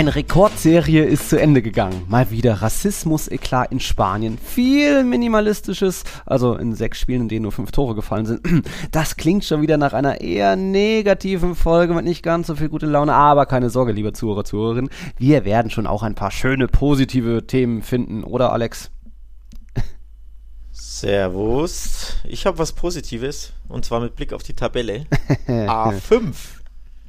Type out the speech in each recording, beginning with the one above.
Eine Rekordserie ist zu Ende gegangen. Mal wieder Rassismus-Eklat in Spanien. Viel Minimalistisches, also in sechs Spielen, in denen nur fünf Tore gefallen sind. Das klingt schon wieder nach einer eher negativen Folge mit nicht ganz so viel gute Laune. Aber keine Sorge, liebe Zuhörer, Zuhörerinnen. Wir werden schon auch ein paar schöne, positive Themen finden, oder Alex? Servus. Ich habe was Positives und zwar mit Blick auf die Tabelle. A5.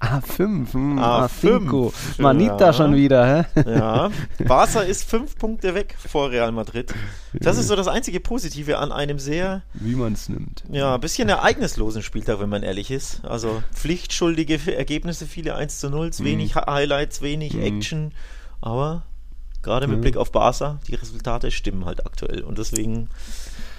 A5, hm, A5. Manita ja. schon wieder, hä? Ja. Barca ist fünf Punkte weg vor Real Madrid. Das ist so das einzige Positive an einem sehr. Wie man es nimmt. Ja, ein bisschen ereignislosen Spieltag, wenn man ehrlich ist. Also pflichtschuldige Ergebnisse, viele 1 zu 0, mhm. wenig Highlights, wenig mhm. Action. Aber gerade mit mhm. Blick auf Barca, die Resultate stimmen halt aktuell. Und deswegen,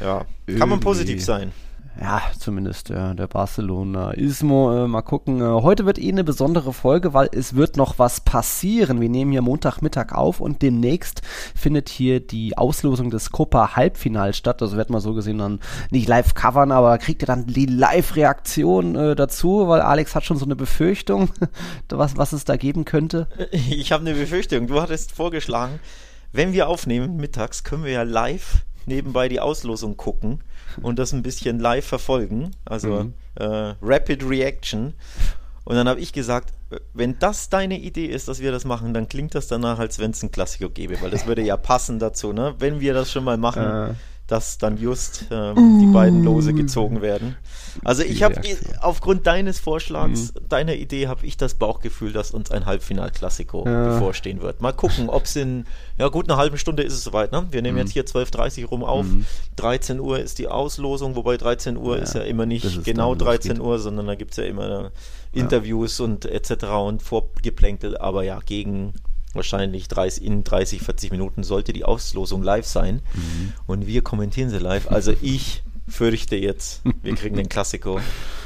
ja, kann man positiv sein ja, zumindest äh, der Barcelona-Ismo. Äh, mal gucken. Äh, heute wird eh eine besondere Folge, weil es wird noch was passieren. Wir nehmen hier Montagmittag auf und demnächst findet hier die Auslosung des Copa Halbfinals statt. Also wird man so gesehen dann nicht live covern, aber kriegt ihr dann die Live-Reaktion äh, dazu, weil Alex hat schon so eine Befürchtung, was, was es da geben könnte. Ich habe eine Befürchtung. Du hattest vorgeschlagen, wenn wir aufnehmen mittags, können wir ja live nebenbei die Auslosung gucken und das ein bisschen live verfolgen, also mhm. äh, Rapid Reaction. Und dann habe ich gesagt, wenn das deine Idee ist, dass wir das machen, dann klingt das danach, als wenn es ein Klassiker gäbe, weil das würde ja passen dazu, ne? Wenn wir das schon mal machen, äh dass dann just ähm, mm. die beiden Lose gezogen werden. Also ich habe aufgrund deines Vorschlags, mm. deiner Idee, habe ich das Bauchgefühl, dass uns ein Halbfinal-Klassiko ja. bevorstehen wird. Mal gucken, ob es in, ja gut, eine halben Stunde ist es soweit. Ne? Wir nehmen mm. jetzt hier 12.30 Uhr rum auf. 13 Uhr ist die Auslosung, wobei 13 Uhr ja, ist ja immer nicht genau 13 Uhr, sondern da gibt es ja immer Interviews ja. und etc. und Vorgeplänkel. Aber ja, gegen wahrscheinlich 30, in 30, 40 Minuten sollte die Auslosung live sein. Mhm. Und wir kommentieren sie live. Also ich fürchte jetzt, wir kriegen den Klassiko.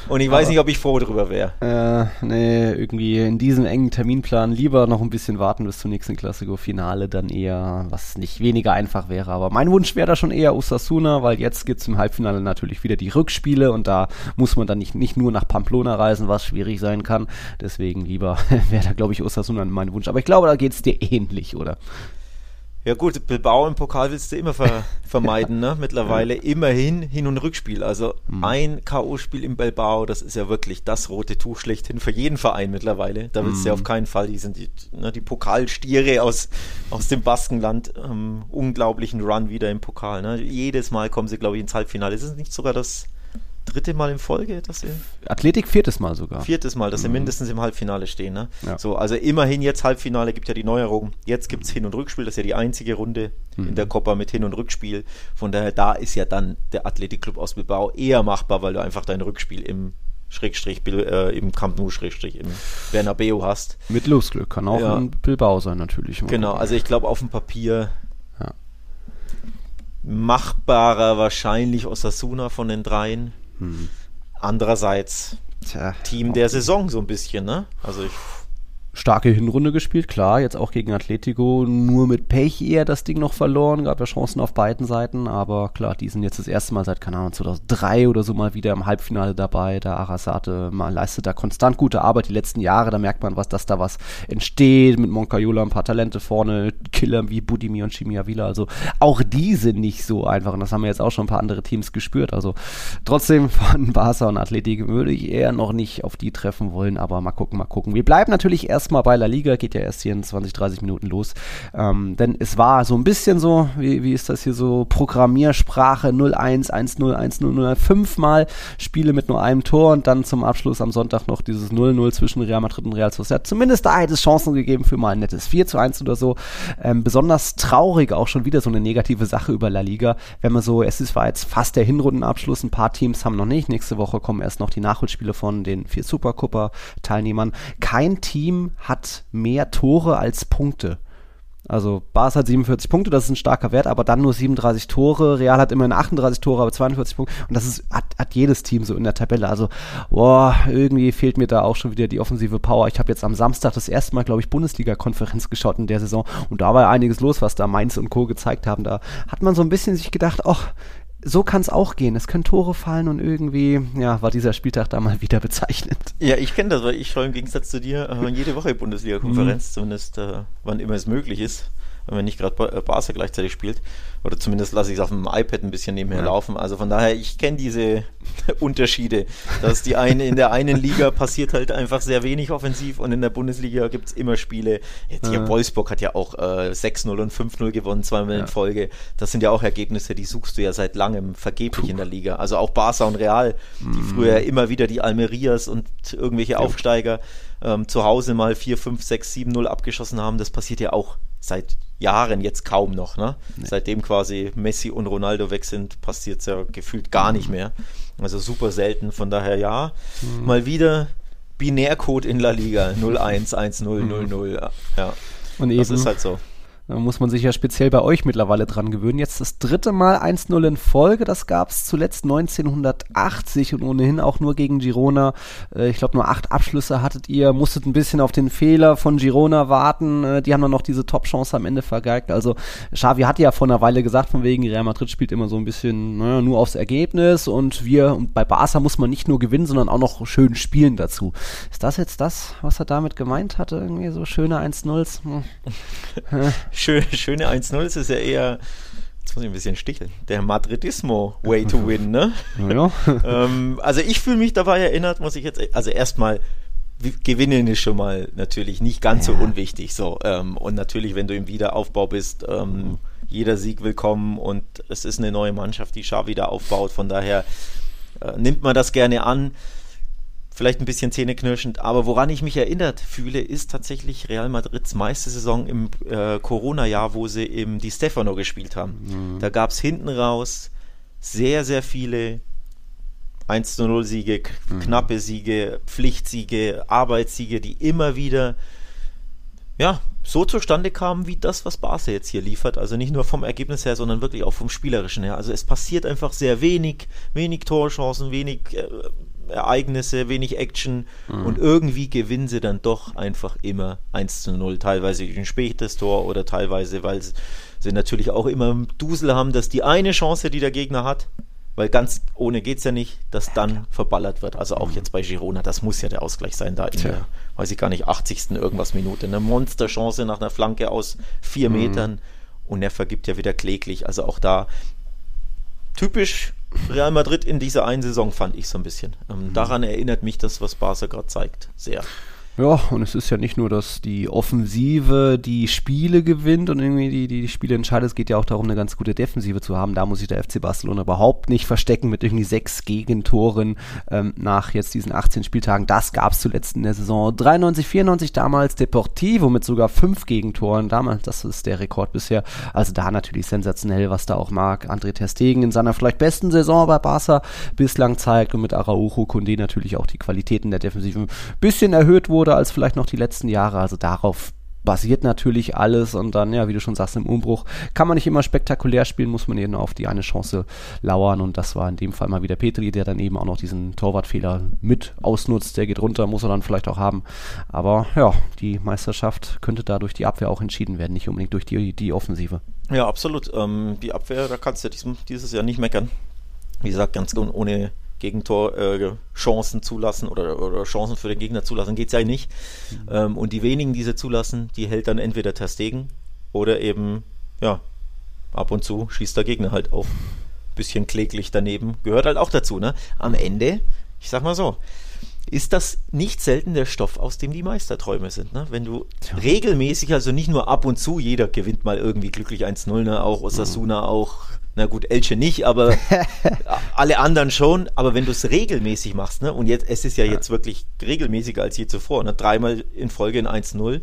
Und ich weiß Aber, nicht, ob ich froh darüber wäre. Äh, nee, irgendwie in diesem engen Terminplan lieber noch ein bisschen warten bis zum nächsten Klassiko-Finale, dann eher, was nicht weniger einfach wäre. Aber mein Wunsch wäre da schon eher Osasuna, weil jetzt gibt es im Halbfinale natürlich wieder die Rückspiele und da muss man dann nicht, nicht nur nach Pamplona reisen, was schwierig sein kann. Deswegen lieber wäre da, glaube ich, Osasuna mein Wunsch. Aber ich glaube, da geht es dir ähnlich, oder? Ja gut, Bilbao im Pokal willst du immer ver vermeiden, ne? Mittlerweile immerhin Hin- und Rückspiel. Also mhm. ein K.O.-Spiel im Bilbao, das ist ja wirklich das rote Tuch schlechthin für jeden Verein mittlerweile. Da willst mhm. du ja auf keinen Fall, die sind die, ne, die Pokalstiere aus, aus dem Baskenland, ähm, unglaublichen Run wieder im Pokal. Ne? Jedes Mal kommen sie, glaube ich, ins Halbfinale. Ist es nicht sogar das dritte Mal in Folge, dass sie. Athletik viertes Mal sogar. Viertes Mal, dass mhm. sie mindestens im Halbfinale stehen. Ne? Ja. So, also immerhin jetzt Halbfinale gibt ja die Neuerung. Jetzt gibt es Hin- und Rückspiel, das ist ja die einzige Runde mhm. in der Copa mit Hin- und Rückspiel. Von daher, da ist ja dann der Athletikclub aus Bilbao eher machbar, weil du einfach dein Rückspiel im Schrägstrich äh, im Camp Nou Schrägstrich im Bernabeu hast. Mit Losglück kann auch ja. in Bilbao sein natürlich. Genau, also ich glaube auf dem Papier ja. machbarer wahrscheinlich Osasuna von den dreien. Hm. Andererseits Tja, Team der Saison so ein bisschen, ne? Also ich starke Hinrunde gespielt, klar, jetzt auch gegen Atletico, nur mit Pech eher das Ding noch verloren, gab ja Chancen auf beiden Seiten, aber klar, die sind jetzt das erste Mal seit, keine Ahnung, 2003 oder so mal wieder im Halbfinale dabei, der Arasate man leistet da konstant gute Arbeit die letzten Jahre, da merkt man was, dass da was entsteht, mit Moncayola ein paar Talente vorne, Killer wie Budimir und Chimiavila, also auch die sind nicht so einfach und das haben wir jetzt auch schon ein paar andere Teams gespürt, also trotzdem von Barca und Atletico würde ich eher noch nicht auf die treffen wollen, aber mal gucken, mal gucken. Wir bleiben natürlich erst erstmal bei La Liga, geht ja erst hier in 20, 30 Minuten los. Ähm, denn es war so ein bisschen so, wie, wie ist das hier so, Programmiersprache 0-1, 1-0, 1-0, 0 fünfmal Spiele mit nur einem Tor und dann zum Abschluss am Sonntag noch dieses 0-0 zwischen Real Madrid und Real Sociedad. Zumindest da hätte es Chancen gegeben für mal ein nettes 4 zu 1 oder so. Ähm, besonders traurig auch schon wieder so eine negative Sache über La Liga, wenn man so, es ist, war jetzt fast der Hinrundenabschluss, ein paar Teams haben noch nicht. Nächste Woche kommen erst noch die Nachholspiele von den vier Supercupper-Teilnehmern. Kein Team hat mehr Tore als Punkte. Also Barca hat 47 Punkte, das ist ein starker Wert, aber dann nur 37 Tore. Real hat immerhin 38 Tore, aber 42 Punkte. Und das ist, hat, hat jedes Team so in der Tabelle. Also, boah, irgendwie fehlt mir da auch schon wieder die offensive Power. Ich habe jetzt am Samstag das erste Mal, glaube ich, Bundesliga-Konferenz geschaut in der Saison. Und da war ja einiges los, was da Mainz und Co. gezeigt haben. Da hat man so ein bisschen sich gedacht, ach, so kann es auch gehen. Es können Tore fallen und irgendwie, ja, war dieser Spieltag da mal wieder bezeichnet. Ja, ich kenne das, weil ich schaue im Gegensatz zu dir äh, jede Woche Bundesliga-Konferenz, mhm. zumindest äh, wann immer es möglich ist wenn man nicht gerade äh, Barca gleichzeitig spielt. Oder zumindest lasse ich es auf dem iPad ein bisschen nebenher ja. laufen. Also von daher, ich kenne diese Unterschiede. Dass die eine in der einen Liga passiert halt einfach sehr wenig offensiv und in der Bundesliga gibt es immer Spiele. Jetzt hier ja. Wolfsburg hat ja auch äh, 6-0 und 5-0 gewonnen, zweimal ja. in Folge. Das sind ja auch Ergebnisse, die suchst du ja seit langem vergeblich Puh. in der Liga. Also auch Barca und Real, die mm. früher immer wieder die Almerias und irgendwelche Aufsteiger ähm, zu Hause mal 4, 5, 6, 7-0 abgeschossen haben, das passiert ja auch seit Jahren jetzt kaum noch. Ne? Nee. Seitdem quasi Messi und Ronaldo weg sind, passiert es ja gefühlt gar nicht mehr. Also super selten. Von daher ja, mhm. mal wieder Binärcode in La Liga 01, 10, 00. Ja, und das ist halt so. Da muss man sich ja speziell bei euch mittlerweile dran gewöhnen. Jetzt das dritte Mal 1-0 in Folge. Das gab es zuletzt 1980 und ohnehin auch nur gegen Girona. Äh, ich glaube, nur acht Abschlüsse hattet ihr. Musstet ein bisschen auf den Fehler von Girona warten. Äh, die haben dann noch diese Top-Chance am Ende vergeigt. Also Xavi hat ja vor einer Weile gesagt, von wegen Real Madrid spielt immer so ein bisschen naja, nur aufs Ergebnis und wir, und bei Barca muss man nicht nur gewinnen, sondern auch noch schön spielen dazu. Ist das jetzt das, was er damit gemeint hatte? Irgendwie so schöne 1-0s? Hm. schön, schöne 1-0 ist ja eher, jetzt muss ich ein bisschen sticheln, der Madridismo Way to Win, ne? Ja. ähm, also ich fühle mich dabei erinnert, muss ich jetzt, also erstmal, Gewinnen ist schon mal natürlich nicht ganz ja. so unwichtig. So, ähm, und natürlich, wenn du im Wiederaufbau bist, ähm, jeder Sieg willkommen und es ist eine neue Mannschaft, die Schar wieder aufbaut. Von daher äh, nimmt man das gerne an vielleicht ein bisschen zähneknirschend, aber woran ich mich erinnert fühle, ist tatsächlich Real Madrids meiste Saison im äh, Corona-Jahr, wo sie im Di Stefano gespielt haben. Mhm. Da gab es hinten raus sehr, sehr viele 1 0 Siege, mhm. knappe Siege, Pflichtsiege, Arbeitssiege, die immer wieder ja, so zustande kamen wie das, was Barca jetzt hier liefert. Also nicht nur vom Ergebnis her, sondern wirklich auch vom Spielerischen her. Also es passiert einfach sehr wenig, wenig Torchancen, wenig äh, Ereignisse, wenig Action mhm. und irgendwie gewinnen sie dann doch einfach immer 1 zu 0. Teilweise durch ein spätes Tor oder teilweise, weil sie natürlich auch immer Dusel haben, dass die eine Chance, die der Gegner hat, weil ganz ohne geht es ja nicht, dass dann verballert wird. Also auch mhm. jetzt bei Girona, das muss ja der Ausgleich sein, da in Tja. der, weiß ich gar nicht, 80. irgendwas Minute. Eine Monsterchance nach einer Flanke aus vier mhm. Metern und er vergibt ja wieder kläglich. Also auch da typisch Real Madrid in dieser einen Saison, fand ich so ein bisschen. Ähm, mhm. Daran erinnert mich das, was Barca gerade zeigt, sehr. Ja, und es ist ja nicht nur, dass die Offensive die Spiele gewinnt und irgendwie die, die, die Spiele entscheidet. Es geht ja auch darum, eine ganz gute Defensive zu haben. Da muss sich der FC Barcelona überhaupt nicht verstecken mit irgendwie sechs Gegentoren ähm, nach jetzt diesen 18 Spieltagen. Das gab es zuletzt in der Saison 93, 94 damals Deportivo mit sogar fünf Gegentoren. Damals, das ist der Rekord bisher. Also da natürlich sensationell, was da auch mag. André Terstegen in seiner vielleicht besten Saison bei Barca bislang zeigt und mit Araujo Kunde natürlich auch die Qualitäten der Defensive ein bisschen erhöht wurde wurde als vielleicht noch die letzten Jahre. Also darauf basiert natürlich alles und dann, ja, wie du schon sagst, im Umbruch kann man nicht immer spektakulär spielen, muss man eben auf die eine Chance lauern und das war in dem Fall mal wieder Petri, der dann eben auch noch diesen Torwartfehler mit ausnutzt, der geht runter, muss er dann vielleicht auch haben, aber ja, die Meisterschaft könnte da durch die Abwehr auch entschieden werden, nicht unbedingt durch die, die Offensive. Ja, absolut, ähm, die Abwehr, da kannst du diesem, dieses Jahr nicht meckern, wie gesagt, ganz ohne Gegentor-Chancen äh, zulassen oder, oder, Chancen für den Gegner zulassen, geht es ja nicht. Mhm. Ähm, und die wenigen, die sie zulassen, die hält dann entweder Terstegen oder eben, ja, ab und zu schießt der Gegner halt auf. Bisschen kläglich daneben. Gehört halt auch dazu, ne? Am Ende, ich sag mal so, ist das nicht selten der Stoff, aus dem die Meisterträume sind. Ne? Wenn du ja. regelmäßig, also nicht nur ab und zu, jeder gewinnt mal irgendwie glücklich 1-0, ne? auch Osasuna, mhm. auch na gut, Elche nicht, aber alle anderen schon. Aber wenn du es regelmäßig machst, ne, und jetzt, es ist ja, ja, jetzt wirklich regelmäßiger als je zuvor, ne, dreimal in Folge in 1-0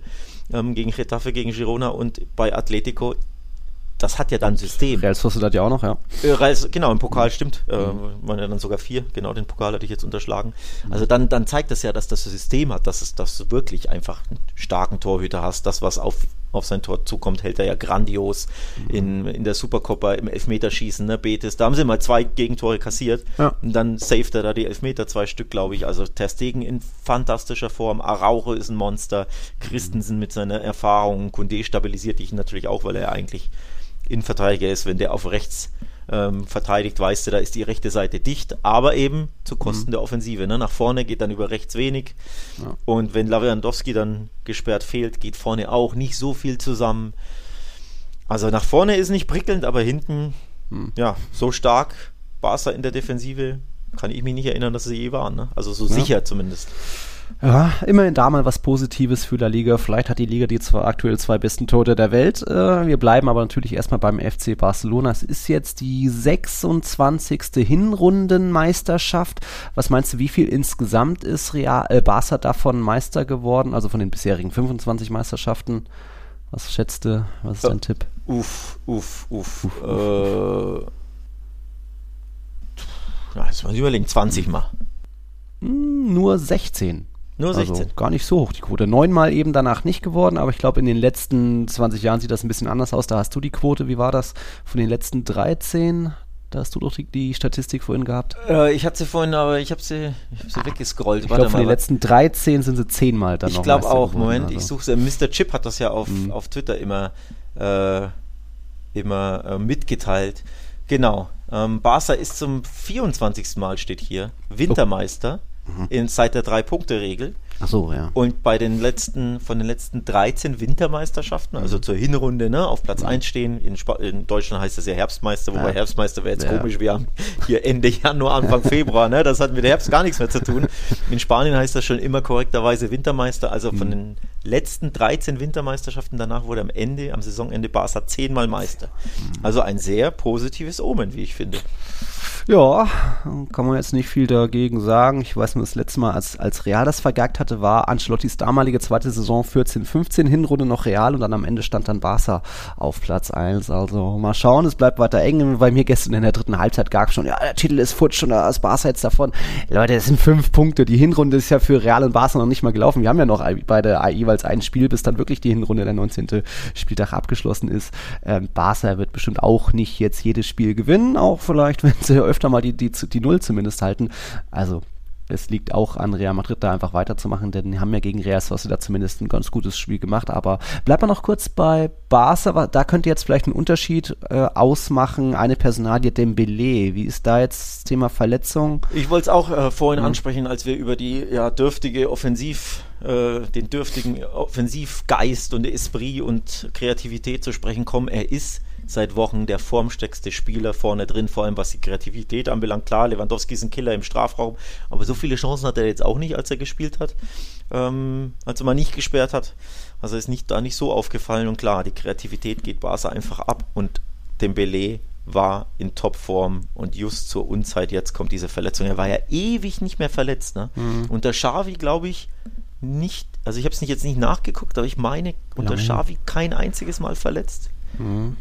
ähm, gegen Getafe, gegen Girona und bei Atletico, das hat ja dann System. Real Sociedad ja auch noch, ja. Äh, genau, im Pokal stimmt. Äh, waren ja dann sogar vier, genau, den Pokal hatte ich jetzt unterschlagen. Also dann, dann zeigt das ja, dass das System hat, dass es dass du wirklich einfach einen starken Torhüter hast, das, was auf auf sein Tor zukommt, hält er ja grandios mhm. in, in der Supercoppa im Elfmeterschießen, ne, Betis. Da haben sie mal zwei Gegentore kassiert ja. und dann saved er da die Elfmeter, zwei Stück, glaube ich. Also Ter Stegen in fantastischer Form, Araujo ist ein Monster, Christensen mit seiner Erfahrung, Kunde stabilisiert dich natürlich auch, weil er eigentlich Innenverteidiger ist, wenn der auf rechts ähm, verteidigt, weißt du, da ist die rechte Seite dicht, aber eben zu Kosten mhm. der Offensive. Ne? Nach vorne geht dann über rechts wenig. Ja. Und wenn Lewandowski dann gesperrt fehlt, geht vorne auch nicht so viel zusammen. Also nach vorne ist nicht prickelnd, aber hinten, mhm. ja, so stark Barca in der Defensive kann ich mich nicht erinnern, dass sie je waren. Ne? Also so ja. sicher zumindest. Ja, immerhin da mal was Positives für La Liga. Vielleicht hat die Liga die zwar aktuell zwei besten Tore der Welt. Äh, wir bleiben aber natürlich erstmal beim FC Barcelona. Es ist jetzt die 26. Hinrundenmeisterschaft. Was meinst du, wie viel insgesamt ist Real, äh, Barca davon Meister geworden? Also von den bisherigen 25 Meisterschaften. Was schätzt du? Was ist dein uh, Tipp? Uff, uff, uff. uff, Äh, ja, jetzt mal überlegen, 20 Mal. Hm, nur 16. Nur 16. Also gar nicht so hoch die Quote. Neunmal eben danach nicht geworden, aber ich glaube, in den letzten 20 Jahren sieht das ein bisschen anders aus. Da hast du die Quote, wie war das? Von den letzten 13? Da hast du doch die, die Statistik vorhin gehabt. Äh, ich hatte sie vorhin, aber ich habe sie, hab sie ah, weggescrollt. Ich glaube, von den letzten 13 sind sie zehnmal dann ich glaube auch. Moment, also. ich suche sie. Mr. Chip hat das ja auf, mhm. auf Twitter immer, äh, immer äh, mitgeteilt. Genau. Ähm, Barca ist zum 24. Mal, steht hier, Wintermeister. Oh mhm. in, seit der Drei-Punkte-Regel. Ach so, ja. Und bei den letzten, von den letzten 13 Wintermeisterschaften, also mhm. zur Hinrunde, ne, auf Platz mhm. 1 stehen. In, in, Deutschland heißt das ja Herbstmeister, wobei ja. Herbstmeister wäre jetzt ja. komisch. Wir haben hier Ende Januar, Anfang Februar, ne? Das hat mit Herbst gar nichts mehr zu tun. In Spanien heißt das schon immer korrekterweise Wintermeister. Also von mhm. den letzten 13 Wintermeisterschaften danach wurde am Ende, am Saisonende Barca zehnmal Meister. Mhm. Also ein sehr positives Omen, wie ich finde. Ja, kann man jetzt nicht viel dagegen sagen. Ich weiß nur, das letzte Mal, als, als Real das vergeigt hatte, war Ancelottis damalige zweite Saison 14-15 Hinrunde noch Real und dann am Ende stand dann Barca auf Platz 1. Also mal schauen, es bleibt weiter eng. Bei mir gestern in der dritten Halbzeit gab schon, ja, der Titel ist futsch und da ist Barca jetzt davon. Leute, es sind fünf Punkte. Die Hinrunde ist ja für Real und Barca noch nicht mal gelaufen. Wir haben ja noch beide jeweils ein Spiel, bis dann wirklich die Hinrunde der 19. Spieltag abgeschlossen ist. Ähm, Barca wird bestimmt auch nicht jetzt jedes Spiel gewinnen, auch vielleicht, wenn sie öfter mal die, die, die Null zumindest halten. Also es liegt auch an Real Madrid, da einfach weiterzumachen, denn die haben ja gegen Real Sociedad zumindest ein ganz gutes Spiel gemacht. Aber bleibt mal noch kurz bei Barca, da könnte jetzt vielleicht einen Unterschied äh, ausmachen. Eine Personalie Dembele, wie ist da jetzt das Thema Verletzung? Ich wollte es auch äh, vorhin mhm. ansprechen, als wir über die ja, dürftige Offensiv, äh, den dürftigen Offensivgeist und Esprit und Kreativität zu sprechen kommen. Er ist seit Wochen der formstärkste Spieler vorne drin, vor allem was die Kreativität anbelangt. Klar, Lewandowski ist ein Killer im Strafraum, aber so viele Chancen hat er jetzt auch nicht, als er gespielt hat, ähm, als er mal nicht gesperrt hat. Also ist nicht da nicht so aufgefallen und klar, die Kreativität geht Barca einfach ab und Dembele war in Topform und just zur Unzeit jetzt kommt diese Verletzung. Er war ja ewig nicht mehr verletzt. Ne? Mhm. Unter Xavi glaube ich nicht, also ich habe es nicht jetzt nicht nachgeguckt, aber ich meine unter Xavi kein einziges Mal verletzt. Mhm.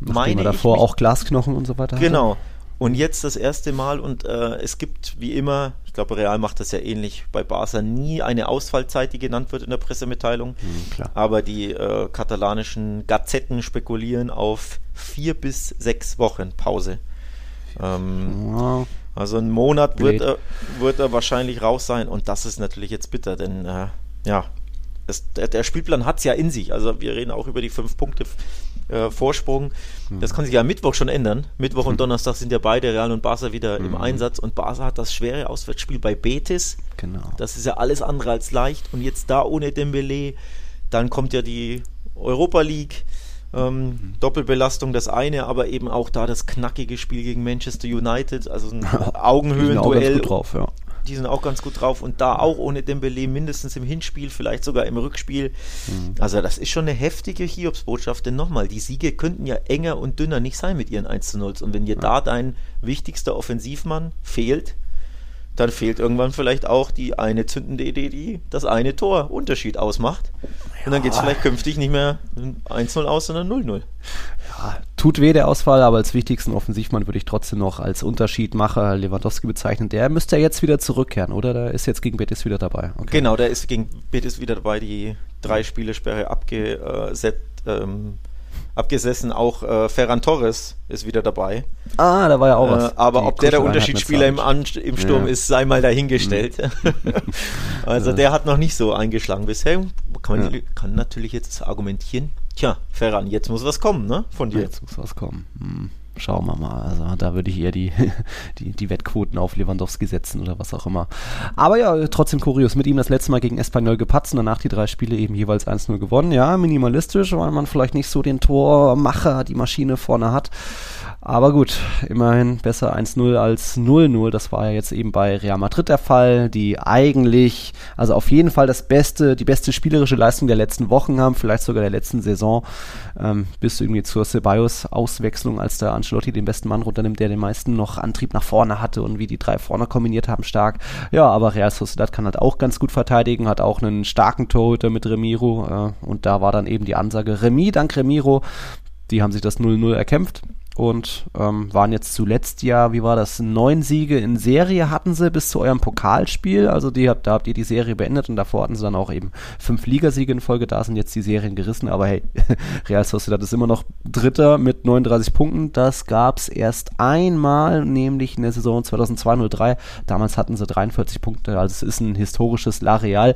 Meine davor auch Glasknochen und so weiter. Genau. Hatte. Und jetzt das erste Mal und äh, es gibt wie immer, ich glaube Real macht das ja ähnlich bei Barca, nie eine Ausfallzeit, die genannt wird in der Pressemitteilung. Mhm, Aber die äh, katalanischen Gazetten spekulieren auf vier bis sechs Wochen Pause. Ähm, ja. Also ein Monat wird er, wird er wahrscheinlich raus sein und das ist natürlich jetzt bitter, denn äh, ja, es, der, der, Spielplan hat es ja in sich. Also wir reden auch über die fünf Punkte äh, Vorsprung. Mhm. Das kann sich ja am Mittwoch schon ändern. Mittwoch und mhm. Donnerstag sind ja beide Real und Barca wieder mhm. im Einsatz und Barca hat das schwere Auswärtsspiel bei Betis. Genau. Das ist ja alles andere als leicht und jetzt da ohne Dembele, dann kommt ja die Europa League. Ähm, mhm. Doppelbelastung das eine, aber eben auch da das knackige Spiel gegen Manchester United, also ein Augenhöhenduell. drauf, ja die sind auch ganz gut drauf und da auch ohne Dembele mindestens im Hinspiel, vielleicht sogar im Rückspiel. Mhm. Also das ist schon eine heftige Hiobsbotschaft, denn nochmal, die Siege könnten ja enger und dünner nicht sein mit ihren 1 zu 0 und wenn dir ja. da dein wichtigster Offensivmann fehlt, dann fehlt irgendwann vielleicht auch die eine zündende Idee, die das eine Tor Unterschied ausmacht. Und dann geht es vielleicht künftig nicht mehr 1-0 aus, sondern 0-0. Ja, tut weh der Ausfall, aber als wichtigsten Offensivmann würde ich trotzdem noch als Unterschiedmacher Lewandowski bezeichnen. Der müsste ja jetzt wieder zurückkehren, oder? Der ist jetzt gegen Betis wieder dabei. Okay. Genau, der ist gegen Betis wieder dabei, die drei Spiele Sperre abgesetzt ähm, abgesessen. Auch äh, Ferran Torres ist wieder dabei. Ah, da war ja auch was. Äh, aber ob der der Unterschiedsspieler im, An im Sturm ja. ist, sei mal dahingestellt. Mhm. also der hat noch nicht so eingeschlagen bisher. Kann, man, ja. kann natürlich jetzt argumentieren, tja, Ferran, jetzt muss was kommen, ne? Von dir. Jetzt muss was kommen. Hm schauen wir mal. Also da würde ich eher die, die, die Wettquoten auf Lewandowski setzen oder was auch immer. Aber ja, trotzdem kurios. Mit ihm das letzte Mal gegen Espanyol gepatzt und danach die drei Spiele eben jeweils 1-0 gewonnen. Ja, minimalistisch, weil man vielleicht nicht so den Tormacher, die Maschine vorne hat. Aber gut, immerhin besser 1-0 als 0-0. Das war ja jetzt eben bei Real Madrid der Fall, die eigentlich, also auf jeden Fall das beste, die beste spielerische Leistung der letzten Wochen haben, vielleicht sogar der letzten Saison, ähm, bis irgendwie zur Ceballos-Auswechslung, als der Ancelotti den besten Mann runternimmt, der den meisten noch Antrieb nach vorne hatte und wie die drei vorne kombiniert haben, stark. Ja, aber Real Sociedad kann halt auch ganz gut verteidigen, hat auch einen starken Torhüter mit Remiro äh, und da war dann eben die Ansage Remi dank Remiro. Die haben sich das 0-0 erkämpft und ähm, waren jetzt zuletzt ja, wie war das, neun Siege in Serie hatten sie bis zu eurem Pokalspiel. Also die, da habt ihr die Serie beendet und davor hatten sie dann auch eben fünf Ligasiege in Folge. Da sind jetzt die Serien gerissen, aber hey, Real Sociedad ist immer noch Dritter mit 39 Punkten. Das gab es erst einmal, nämlich in der Saison 2002-03. Damals hatten sie 43 Punkte, also es ist ein historisches La Real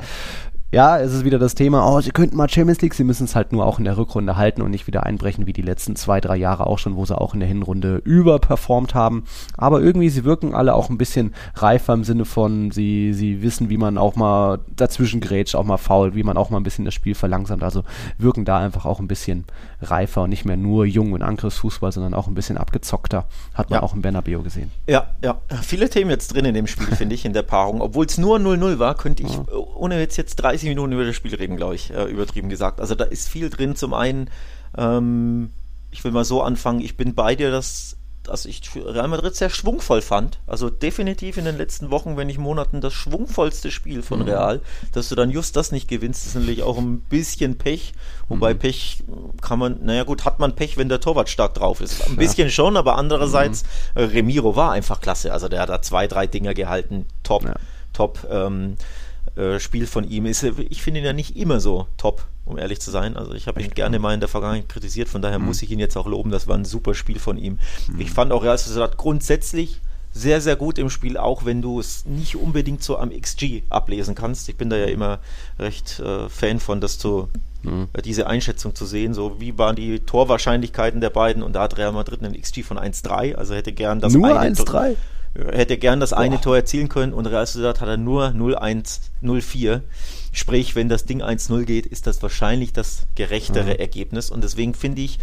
ja, es ist wieder das Thema, oh, sie könnten mal Champions League, sie müssen es halt nur auch in der Rückrunde halten und nicht wieder einbrechen wie die letzten zwei, drei Jahre auch schon, wo sie auch in der Hinrunde überperformt haben. Aber irgendwie, sie wirken alle auch ein bisschen reifer im Sinne von, sie, sie wissen, wie man auch mal dazwischen grätscht, auch mal faul, wie man auch mal ein bisschen das Spiel verlangsamt. Also wirken da einfach auch ein bisschen reifer und nicht mehr nur jung und Angriffsfußball, sondern auch ein bisschen abgezockter. Hat man ja. auch im Bernabeu gesehen. Ja, ja. Viele Themen jetzt drin in dem Spiel, finde ich, in der Paarung. Obwohl es nur 0-0 war, könnte ich, ja. ohne jetzt, jetzt 30 30 Minuten über das Spiel reden, glaube ich, äh, übertrieben gesagt. Also da ist viel drin. Zum einen, ähm, ich will mal so anfangen, ich bin bei dir, dass, dass ich Real Madrid sehr schwungvoll fand. Also definitiv in den letzten Wochen, wenn nicht Monaten, das schwungvollste Spiel von mhm. Real. Dass du dann just das nicht gewinnst, ist natürlich auch ein bisschen Pech. Wobei mhm. Pech kann man, naja gut, hat man Pech, wenn der Torwart stark drauf ist. Ein bisschen ja. schon, aber andererseits, mhm. Remiro war einfach klasse. Also der hat da zwei, drei Dinger gehalten. Top, ja. top. Ähm, äh, Spiel von ihm ist. Ich finde ihn ja nicht immer so top, um ehrlich zu sein. Also ich habe ihn gerne mal in der Vergangenheit kritisiert, von daher mhm. muss ich ihn jetzt auch loben. Das war ein super Spiel von ihm. Mhm. Ich fand auch Real Sociedad grundsätzlich sehr, sehr gut im Spiel, auch wenn du es nicht unbedingt so am XG ablesen kannst. Ich bin da ja immer recht äh, Fan von, das zu, mhm. äh, diese Einschätzung zu sehen, so wie waren die Torwahrscheinlichkeiten der beiden und da hat Real Madrid einen XG von 1,3, also hätte gern das Nur 1,3? Hätte gern das Boah. eine Tor erzielen können und Real Sociedad hat er nur 0-1, 0-4. Sprich, wenn das Ding 1-0 geht, ist das wahrscheinlich das gerechtere mhm. Ergebnis und deswegen finde ich,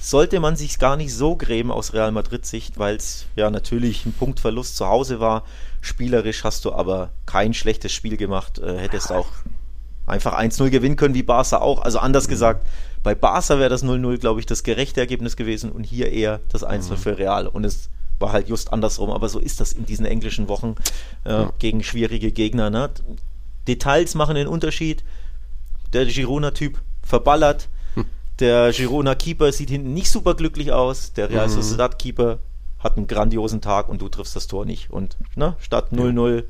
sollte man sich gar nicht so grämen aus Real Madrid-Sicht, weil es ja natürlich ein Punktverlust zu Hause war. Spielerisch hast du aber kein schlechtes Spiel gemacht, äh, hättest auch einfach 1-0 gewinnen können, wie Barca auch. Also anders mhm. gesagt, bei Barca wäre das 0-0, glaube ich, das gerechte Ergebnis gewesen und hier eher das 1-0 mhm. für Real. Und es war halt just andersrum, aber so ist das in diesen englischen Wochen äh, ja. gegen schwierige Gegner. Ne? Details machen den Unterschied. Der Girona-Typ verballert. Hm. Der Girona-Keeper sieht hinten nicht super glücklich aus. Der Real mhm. Sociedad-Keeper hat einen grandiosen Tag und du triffst das Tor nicht. Und ne, statt 0-0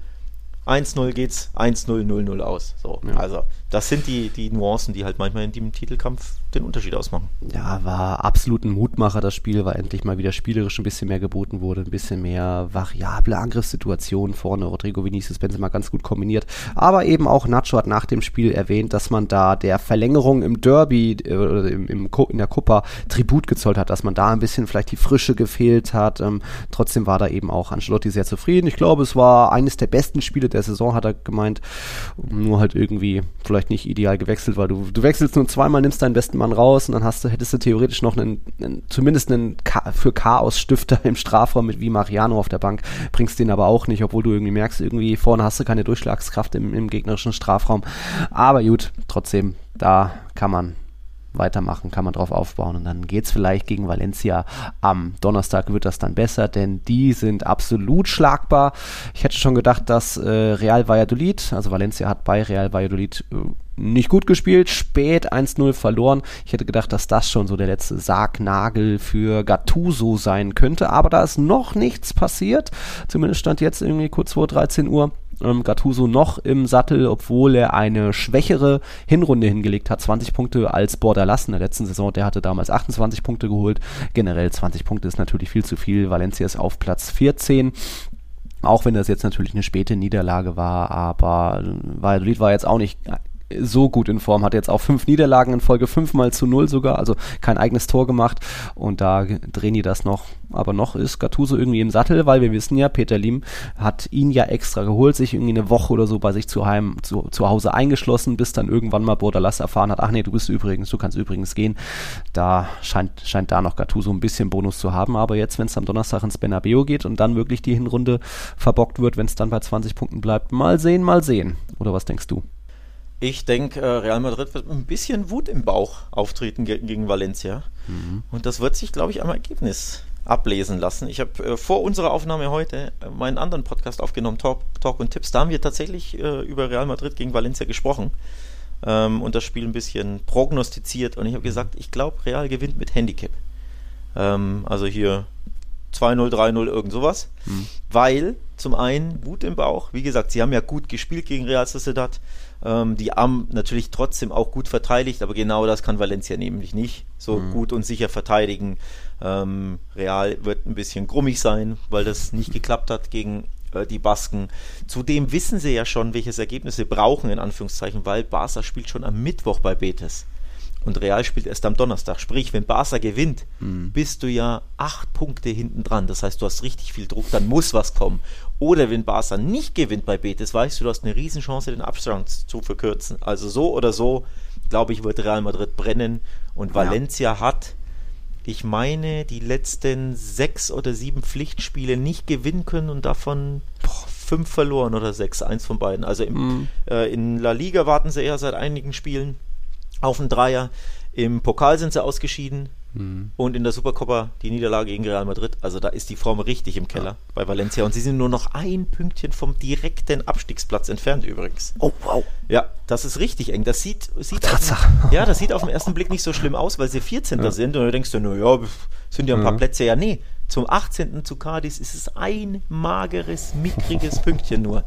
1-0 geht's 1-0, 0-0 aus. So, ja. Also, das sind die, die Nuancen, die halt manchmal in dem Titelkampf den Unterschied ausmachen. Ja, war absolut ein Mutmacher das Spiel, weil endlich mal wieder spielerisch ein bisschen mehr geboten wurde, ein bisschen mehr variable Angriffssituationen vorne. Rodrigo Vinicius Benzema ganz gut kombiniert. Aber eben auch Nacho hat nach dem Spiel erwähnt, dass man da der Verlängerung im Derby äh, oder im, im, in der Copa Tribut gezollt hat, dass man da ein bisschen vielleicht die Frische gefehlt hat. Ähm, trotzdem war da eben auch Ancelotti sehr zufrieden. Ich glaube, es war eines der besten Spiele der Saison, hat er gemeint. Nur halt irgendwie vielleicht nicht ideal gewechselt, weil du, du wechselst nur zweimal, nimmst deinen besten Mann raus und dann hast du, hättest du theoretisch noch einen, einen zumindest einen Ka für Chaos-Stifter im Strafraum mit wie Mariano auf der Bank, bringst den aber auch nicht, obwohl du irgendwie merkst, irgendwie vorne hast du keine Durchschlagskraft im, im gegnerischen Strafraum. Aber gut, trotzdem, da kann man weitermachen, kann man drauf aufbauen und dann geht es vielleicht gegen Valencia. Am Donnerstag wird das dann besser, denn die sind absolut schlagbar. Ich hätte schon gedacht, dass äh, Real Valladolid, also Valencia hat bei Real Valladolid äh, nicht gut gespielt, spät 1-0 verloren. Ich hätte gedacht, dass das schon so der letzte Sargnagel für Gattuso sein könnte, aber da ist noch nichts passiert. Zumindest stand jetzt irgendwie kurz vor 13 Uhr ähm, Gattuso noch im Sattel, obwohl er eine schwächere Hinrunde hingelegt hat. 20 Punkte als Borderlass in der letzten Saison. Der hatte damals 28 Punkte geholt. Generell 20 Punkte ist natürlich viel zu viel. Valencia ist auf Platz 14. Auch wenn das jetzt natürlich eine späte Niederlage war, aber Valladolid war jetzt auch nicht so gut in Form, hat jetzt auch fünf Niederlagen in Folge, fünfmal zu null sogar, also kein eigenes Tor gemacht. Und da drehen die das noch, aber noch ist Gattuso irgendwie im Sattel, weil wir wissen ja, Peter Lim hat ihn ja extra geholt, sich irgendwie eine Woche oder so bei sich zu, heim, zu, zu Hause eingeschlossen, bis dann irgendwann mal Bordalas erfahren hat, ach nee, du bist übrigens, du kannst übrigens gehen, da scheint, scheint da noch Gattuso ein bisschen Bonus zu haben, aber jetzt, wenn es am Donnerstag ins Benabeo geht und dann wirklich die Hinrunde verbockt wird, wenn es dann bei 20 Punkten bleibt, mal sehen, mal sehen, oder was denkst du? Ich denke, äh, Real Madrid wird mit ein bisschen Wut im Bauch auftreten gegen Valencia. Mhm. Und das wird sich, glaube ich, am Ergebnis ablesen lassen. Ich habe äh, vor unserer Aufnahme heute äh, meinen anderen Podcast aufgenommen, Talk, Talk und Tipps. Da haben wir tatsächlich äh, über Real Madrid gegen Valencia gesprochen ähm, und das Spiel ein bisschen prognostiziert. Und ich habe gesagt, ich glaube, Real gewinnt mit Handicap. Ähm, also hier 2-0, 3-0, irgend sowas. Mhm. Weil zum einen Wut im Bauch, wie gesagt, sie haben ja gut gespielt gegen Real Sociedad. Ähm, die haben natürlich trotzdem auch gut verteidigt, aber genau das kann Valencia nämlich nicht so mhm. gut und sicher verteidigen. Ähm, Real wird ein bisschen grummig sein, weil das nicht geklappt hat gegen äh, die Basken. Zudem wissen sie ja schon, welches Ergebnis sie brauchen, in Anführungszeichen, weil Barca spielt schon am Mittwoch bei Betis. Und Real spielt erst am Donnerstag. Sprich, wenn Barca gewinnt, mhm. bist du ja acht Punkte hinten dran. Das heißt, du hast richtig viel Druck, dann muss was kommen. Oder wenn Barca nicht gewinnt bei Betis, weißt du, du hast eine Riesenchance, den Abstand zu verkürzen. Also so oder so, glaube ich, wird Real Madrid brennen. Und Valencia ja. hat, ich meine, die letzten sechs oder sieben Pflichtspiele nicht gewinnen können und davon boah, fünf verloren oder sechs, eins von beiden. Also im, mhm. äh, in La Liga warten sie eher seit einigen Spielen auf einen Dreier. Im Pokal sind sie ausgeschieden. Mhm. Und in der Supercopa die Niederlage gegen Real Madrid. Also da ist die Form richtig im Keller ja. bei Valencia. Und sie sind nur noch ein Pünktchen vom direkten Abstiegsplatz entfernt übrigens. Oh, wow. Ja, das ist richtig eng. Das sieht, sieht auf, ja, das sieht auf den ersten Blick nicht so schlimm aus, weil sie 14. Ja. sind. Und du denkst du, naja, sind ja ein paar. Plätze. Ja, nee. Zum 18. zu Cadiz ist es ein mageres, mickriges Pünktchen nur.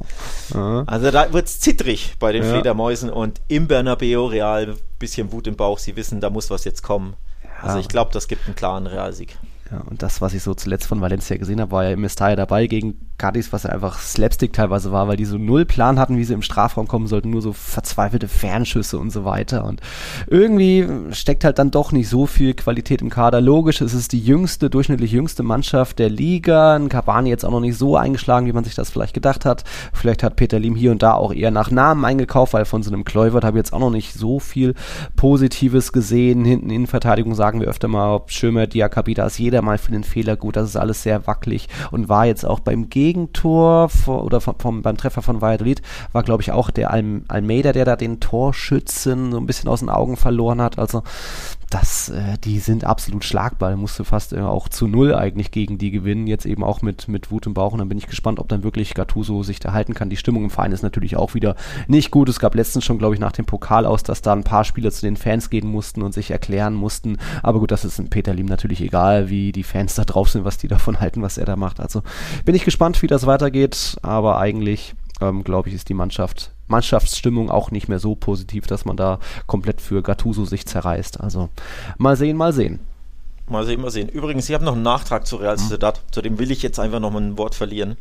Also da wird es zittrig bei den ja. Fledermäusen und im Bernabeo Real bisschen Wut im Bauch. Sie wissen, da muss was jetzt kommen. Also ich glaube, das gibt einen klaren Realsieg. Ja, und das, was ich so zuletzt von Valencia gesehen habe, war ja im Mestalla dabei gegen Cadiz, was ja einfach Slapstick teilweise war, weil die so null Plan hatten, wie sie im Strafraum kommen sollten, nur so verzweifelte Fernschüsse und so weiter. Und irgendwie steckt halt dann doch nicht so viel Qualität im Kader. Logisch, es ist die jüngste, durchschnittlich jüngste Mannschaft der Liga. Ein Cavani jetzt auch noch nicht so eingeschlagen, wie man sich das vielleicht gedacht hat. Vielleicht hat Peter Lim hier und da auch eher nach Namen eingekauft, weil von so einem Kluivert habe ich jetzt auch noch nicht so viel Positives gesehen. Hinten in Verteidigung sagen wir öfter mal, ob Schirmer, Diakabi, ist jeder mal für den Fehler gut. Das ist alles sehr wackelig und war jetzt auch beim Gegner Gegentor vor, oder vom, vom, beim Treffer von Valladolid war, glaube ich, auch der Al Almeida, der da den Torschützen so ein bisschen aus den Augen verloren hat. Also das, äh, die sind absolut schlagbar. Da musst fast äh, auch zu null eigentlich gegen die gewinnen. Jetzt eben auch mit, mit Wut im Bauch. Und dann bin ich gespannt, ob dann wirklich Gattuso sich da halten kann. Die Stimmung im Verein ist natürlich auch wieder nicht gut. Es gab letztens schon, glaube ich, nach dem Pokal aus, dass da ein paar Spieler zu den Fans gehen mussten und sich erklären mussten. Aber gut, das ist in Peter Lim natürlich egal, wie die Fans da drauf sind, was die davon halten, was er da macht. Also bin ich gespannt, wie das weitergeht. Aber eigentlich, ähm, glaube ich, ist die Mannschaft Mannschaftsstimmung auch nicht mehr so positiv, dass man da komplett für Gattuso sich zerreißt. Also mal sehen, mal sehen. Mal sehen, mal sehen. Übrigens, ich habe noch einen Nachtrag zu Real mhm. Sociedad. Mhm. Zu dem will ich jetzt einfach noch mal ein Wort verlieren.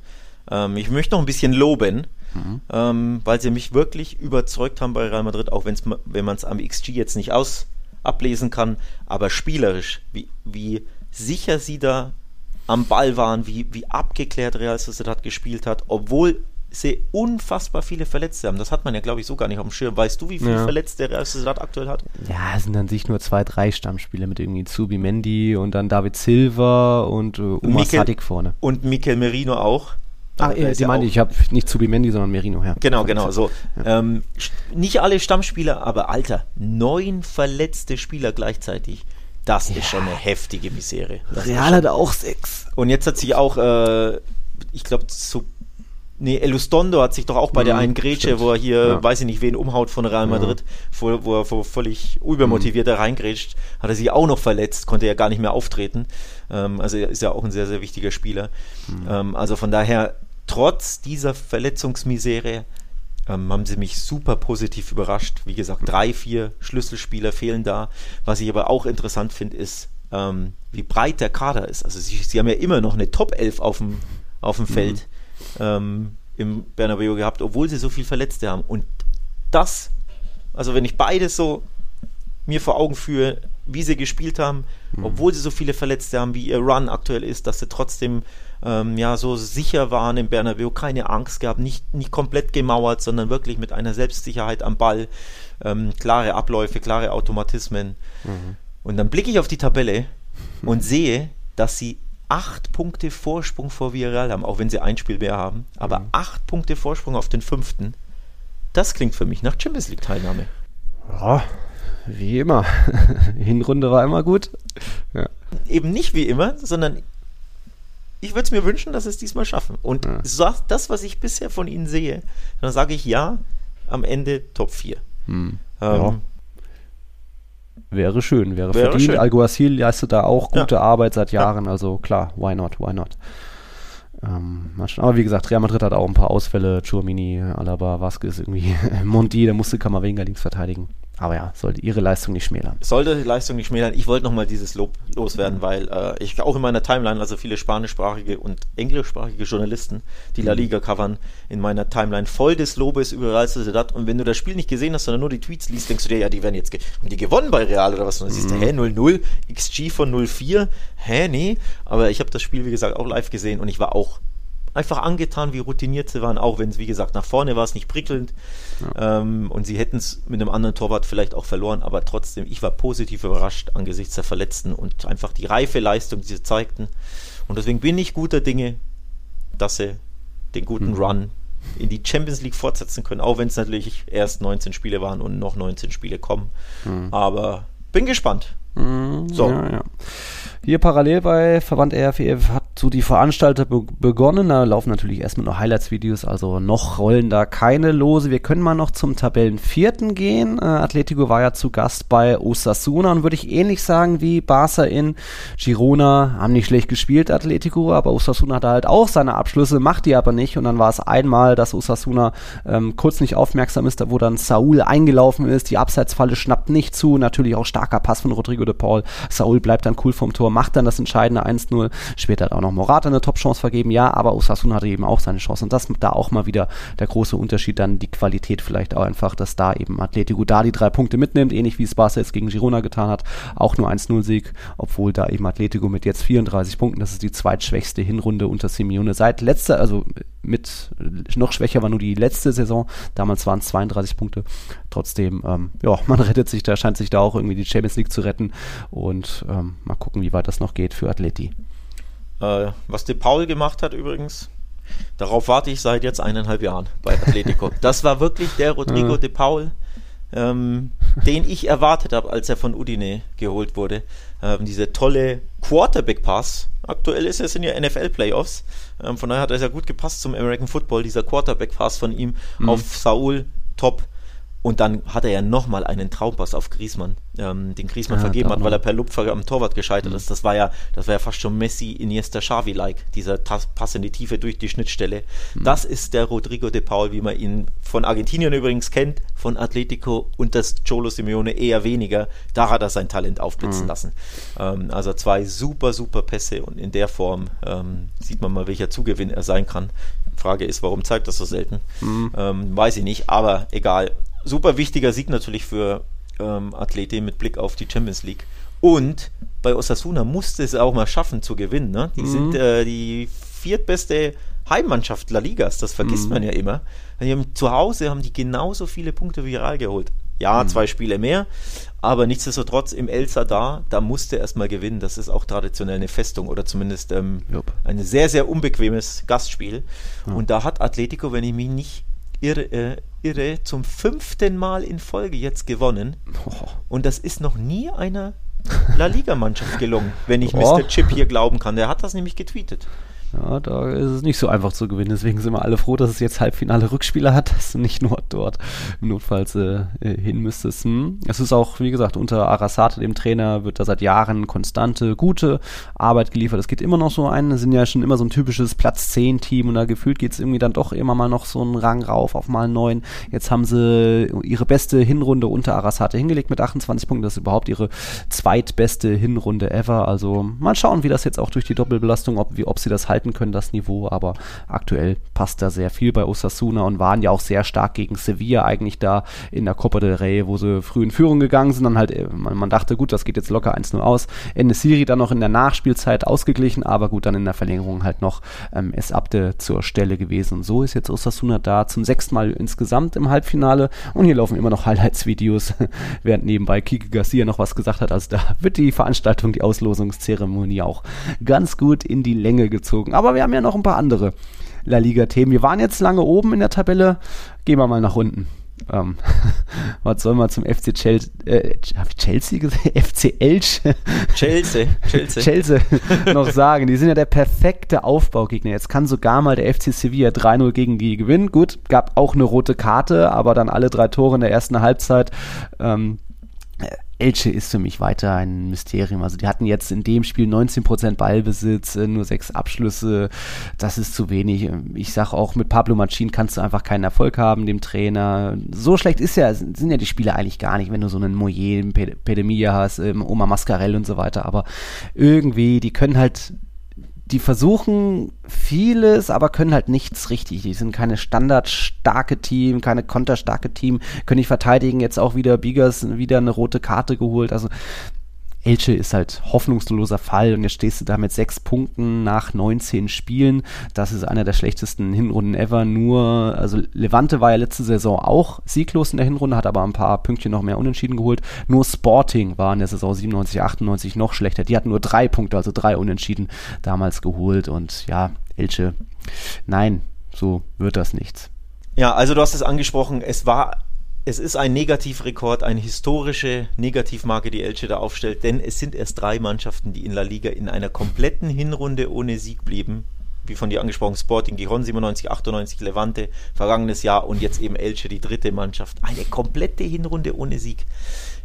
Ähm, ich möchte noch ein bisschen loben, mhm. ähm, weil sie mich wirklich überzeugt haben bei Real Madrid, auch wenn's, wenn man es am XG jetzt nicht aus ablesen kann, aber spielerisch, wie, wie sicher sie da am Ball waren, wie, wie abgeklärt Real Sociedad gespielt hat, obwohl sie unfassbar viele Verletzte haben. Das hat man ja, glaube ich, so gar nicht auf dem Schirm. Weißt du, wie viele ja. Verletzte Real Sociedad aktuell hat? Ja, es sind an sich nur zwei, drei Stammspieler mit irgendwie Zubi Mendy und dann David Silva und äh, Umar Sadik vorne. Und Mikel Merino auch. Ach, äh, die meinte ich, habe nicht Zubi Mendy, sondern Merino, ja. Genau, genau, so. Ja. Ähm, nicht alle Stammspieler, aber Alter, neun verletzte Spieler gleichzeitig. Das ja. ist schon eine heftige Misere. Das Real hat auch sechs. Und jetzt hat sich auch, äh, ich glaube, zu Nee, Elustondo hat sich doch auch bei mhm, der einen Grätsche, stimmt. wo er hier, ja. weiß ich nicht, wen umhaut von Real Madrid, ja. wo, er wo völlig übermotiviert mhm. reingrätscht, hat er sich auch noch verletzt, konnte ja gar nicht mehr auftreten. Ähm, also er ist ja auch ein sehr, sehr wichtiger Spieler. Mhm. Ähm, also von daher, trotz dieser Verletzungsmisere ähm, haben sie mich super positiv überrascht. Wie gesagt, drei, vier Schlüsselspieler fehlen da. Was ich aber auch interessant finde, ist, ähm, wie breit der Kader ist. Also sie, sie, haben ja immer noch eine Top 11 auf dem, auf dem Feld mhm. Ähm, im Bernabeu gehabt, obwohl sie so viel Verletzte haben. Und das, also wenn ich beides so mir vor Augen führe, wie sie gespielt haben, mhm. obwohl sie so viele Verletzte haben, wie ihr Run aktuell ist, dass sie trotzdem ähm, ja so sicher waren im Bernabeu, keine Angst gehabt, nicht, nicht komplett gemauert, sondern wirklich mit einer Selbstsicherheit am Ball, ähm, klare Abläufe, klare Automatismen. Mhm. Und dann blicke ich auf die Tabelle und sehe, dass sie acht Punkte Vorsprung vor Villarreal haben, auch wenn sie ein Spiel mehr haben, aber mhm. acht Punkte Vorsprung auf den fünften. Das klingt für mich nach Champions League Teilnahme. Ja, wie immer. Hinrunde war immer gut. Ja. Eben nicht wie immer, sondern ich würde es mir wünschen, dass sie es diesmal schaffen. Und ja. das, was ich bisher von ihnen sehe, dann sage ich ja, am Ende Top 4. Hm. Ähm, ja. Wäre schön, wäre, wäre verdient. Schön. Alguacil leistet da auch gute ja. Arbeit seit Jahren, also klar, why not, why not. Ähm, aber wie gesagt, Real Madrid hat auch ein paar Ausfälle, Chouamini, Alaba, Vasquez, irgendwie Monti, der musste Kammerwenger links verteidigen. Aber ja, sollte ihre Leistung nicht schmälern. Sollte die Leistung nicht schmälern. Ich wollte nochmal dieses Lob loswerden, weil äh, ich auch in meiner Timeline, also viele spanischsprachige und englischsprachige Journalisten, die La mhm. Liga covern, in meiner Timeline voll des Lobes über Real Sociedad. Und wenn du das Spiel nicht gesehen hast, sondern nur die Tweets liest, denkst du dir, ja, die werden jetzt ge haben die gewonnen bei Real oder was? Und dann siehst du, mhm. hä, 0-0, XG von 0-4, hä, nee. Aber ich habe das Spiel, wie gesagt, auch live gesehen und ich war auch einfach angetan, wie routiniert sie waren, auch wenn es, wie gesagt, nach vorne war es nicht prickelnd. Ja. Ähm, und sie hätten es mit einem anderen Torwart vielleicht auch verloren, aber trotzdem, ich war positiv überrascht angesichts der Verletzten und einfach die reife Leistung, die sie zeigten. Und deswegen bin ich guter Dinge, dass sie den guten mhm. Run in die Champions League fortsetzen können, auch wenn es natürlich erst 19 Spiele waren und noch 19 Spiele kommen. Mhm. Aber bin gespannt. Mhm, so. Ja, ja. Hier parallel bei Verband RFEF hat so die Veranstalter be begonnen. Da laufen natürlich erstmal noch Highlights-Videos, also noch rollen da keine Lose. Wir können mal noch zum Tabellenvierten gehen. Äh, Atletico war ja zu Gast bei Osasuna und würde ich ähnlich sagen wie Barca in Girona. Haben nicht schlecht gespielt, Atletico, aber Osasuna hat halt auch seine Abschlüsse, macht die aber nicht. Und dann war es einmal, dass Osasuna ähm, kurz nicht aufmerksam ist, wo dann Saul eingelaufen ist. Die Abseitsfalle schnappt nicht zu. Natürlich auch starker Pass von Rodrigo de Paul. Saul bleibt dann cool vom Tor macht dann das entscheidende 1-0. Später hat auch noch Morata eine Top-Chance vergeben, ja, aber Osasuna hatte eben auch seine Chance. Und das da auch mal wieder der große Unterschied, dann die Qualität vielleicht auch einfach, dass da eben Atletico da die drei Punkte mitnimmt, ähnlich wie es Barca jetzt gegen Girona getan hat. Auch nur 1-0-Sieg, obwohl da eben Atletico mit jetzt 34 Punkten, das ist die zweitschwächste Hinrunde unter Simeone seit letzter, also mit noch schwächer war nur die letzte Saison. Damals waren es 32 Punkte. Trotzdem, ähm, ja, man rettet sich da, scheint sich da auch irgendwie die Champions League zu retten. Und ähm, mal gucken, wie weit das noch geht für Atleti. Äh, was De Paul gemacht hat übrigens, darauf warte ich seit jetzt eineinhalb Jahren bei Atletico. das war wirklich der Rodrigo ja. De Paul, ähm, den ich erwartet habe, als er von Udine geholt wurde. Ähm, diese tolle Quarterback-Pass. Aktuell ist es in ja NFL-Playoffs. Ähm, von daher hat er sehr gut gepasst zum American Football, dieser Quarterback-Pass von ihm mhm. auf Saul. Top. Und dann hat er ja nochmal einen Traumpass auf Griesmann, ähm, den Griesmann ja, vergeben hat, weil er per Lupfer am Torwart gescheitert mhm. ist. Das war ja, das war ja fast schon Messi, Iniesta, Xavi-like, dieser Pass in die Tiefe durch die Schnittstelle. Mhm. Das ist der Rodrigo de Paul, wie man ihn von Argentinien übrigens kennt, von Atletico und das Cholo Simeone eher weniger. Da hat er sein Talent aufblitzen mhm. lassen. Ähm, also zwei super, super Pässe und in der Form ähm, sieht man mal, welcher Zugewinn er sein kann. Frage ist, warum zeigt das so selten? Mhm. Ähm, weiß ich nicht, aber egal super wichtiger Sieg natürlich für ähm, Atleti mit Blick auf die Champions League. Und bei Osasuna musste es auch mal schaffen zu gewinnen. Ne? Die mhm. sind äh, die viertbeste Heimmannschaft La Ligas, das vergisst mhm. man ja immer. Die haben, zu Hause haben die genauso viele Punkte wie Real geholt. Ja, mhm. zwei Spiele mehr, aber nichtsdestotrotz im El Sadar, da musste er erstmal gewinnen. Das ist auch traditionell eine Festung oder zumindest ähm, ein sehr, sehr unbequemes Gastspiel. Ja. Und da hat Atletico, wenn ich mich nicht irre, äh, irre, zum fünften Mal in Folge jetzt gewonnen. Und das ist noch nie einer La Liga-Mannschaft gelungen, wenn ich oh. Mr. Chip hier glauben kann. Der hat das nämlich getweetet. Ja, da ist es nicht so einfach zu gewinnen. Deswegen sind wir alle froh, dass es jetzt Halbfinale Rückspieler hat, dass du nicht nur dort notfalls äh, hin müsstest. Hm. Es ist auch, wie gesagt, unter Arasate, dem Trainer, wird da seit Jahren konstante, gute Arbeit geliefert. Es geht immer noch so ein, sind ja schon immer so ein typisches Platz 10 Team und da gefühlt geht es irgendwie dann doch immer mal noch so einen Rang rauf auf mal neuen. Jetzt haben sie ihre beste Hinrunde unter Arasate hingelegt mit 28 Punkten. Das ist überhaupt ihre zweitbeste Hinrunde ever. Also mal schauen, wie das jetzt auch durch die Doppelbelastung, ob, wie, ob sie das halten halten können, das Niveau, aber aktuell passt da sehr viel bei Osasuna und waren ja auch sehr stark gegen Sevilla eigentlich da in der Copa del Rey, wo sie früh in Führung gegangen sind, dann halt, äh, man, dachte, gut, das geht jetzt locker 1-0 aus. Ende Siri dann noch in der Nachspielzeit ausgeglichen, aber gut, dann in der Verlängerung halt noch ähm, es Abde zur Stelle gewesen. Und so ist jetzt Osasuna da zum sechsten Mal insgesamt im Halbfinale und hier laufen immer noch Highlights-Videos, während nebenbei Kike Garcia noch was gesagt hat. Also da wird die Veranstaltung, die Auslosungszeremonie auch ganz gut in die Länge gezogen. Aber wir haben ja noch ein paar andere La Liga-Themen. Wir waren jetzt lange oben in der Tabelle. Gehen wir mal nach unten. Ähm, was soll man zum FC Chelsea, äh, Chelsea gesagt? FC Elch? Chelsea, Chelsea. Chelsea noch sagen. Die sind ja der perfekte Aufbaugegner. Jetzt kann sogar mal der FC Sevilla 3-0 gegen die gewinnen. Gut, gab auch eine rote Karte, aber dann alle drei Tore in der ersten Halbzeit. Ähm, Elche ist für mich weiter ein Mysterium. Also die hatten jetzt in dem Spiel 19% Ballbesitz, äh, nur sechs Abschlüsse. Das ist zu wenig. Ich sage auch, mit Pablo Machin kannst du einfach keinen Erfolg haben, dem Trainer. So schlecht ist ja, sind ja die Spiele eigentlich gar nicht, wenn du so einen Moyer, Pedemia hast, ähm, Oma Mascarell und so weiter. Aber irgendwie, die können halt die versuchen vieles, aber können halt nichts richtig. Die sind keine standardstarke Team, keine konterstarke Team, können nicht verteidigen. Jetzt auch wieder Biegers wieder eine rote Karte geholt. Also Elche ist halt hoffnungsloser Fall und jetzt stehst du da mit sechs Punkten nach 19 Spielen. Das ist einer der schlechtesten Hinrunden ever. Nur, also Levante war ja letzte Saison auch sieglos in der Hinrunde, hat aber ein paar Pünktchen noch mehr unentschieden geholt. Nur Sporting war in der Saison 97, 98 noch schlechter. Die hatten nur drei Punkte, also drei Unentschieden damals geholt und ja, Elche, nein, so wird das nichts. Ja, also du hast es angesprochen, es war es ist ein Negativrekord, eine historische Negativmarke, die Elche da aufstellt, denn es sind erst drei Mannschaften, die in La Liga in einer kompletten Hinrunde ohne Sieg blieben. Wie von dir angesprochen, Sporting Giron 97, 98, Levante vergangenes Jahr und jetzt eben Elche, die dritte Mannschaft. Eine komplette Hinrunde ohne Sieg.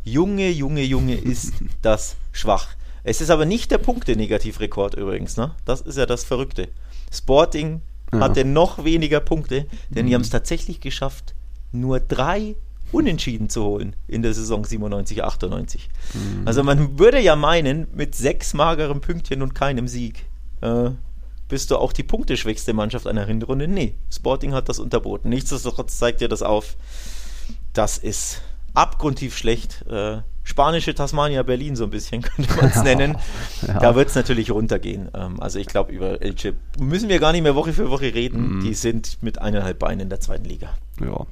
Junge, Junge, Junge, ist das schwach. Es ist aber nicht der Punkte-Negativrekord übrigens, ne? Das ist ja das Verrückte. Sporting ja. hatte noch weniger Punkte, denn mhm. die haben es tatsächlich geschafft, nur drei Unentschieden zu holen in der Saison 97, 98. Mhm. Also man würde ja meinen, mit sechs mageren Pünktchen und keinem Sieg äh, bist du auch die punkteschwächste Mannschaft einer Hinrunde. Nee, Sporting hat das unterboten. Nichtsdestotrotz zeigt dir das auf. Das ist abgrundtief schlecht. Äh, spanische Tasmania Berlin so ein bisschen, könnte man es nennen. Ja. Da wird es natürlich runtergehen. Ähm, also ich glaube, über Elche müssen wir gar nicht mehr Woche für Woche reden. Mhm. Die sind mit eineinhalb Beinen in der zweiten Liga. Ja.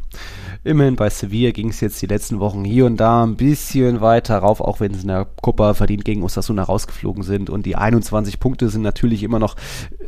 Immerhin bei Sevilla ging es jetzt die letzten Wochen hier und da ein bisschen weiter rauf, auch wenn sie in der Copa verdient gegen Osasuna rausgeflogen sind. Und die 21 Punkte sind natürlich immer noch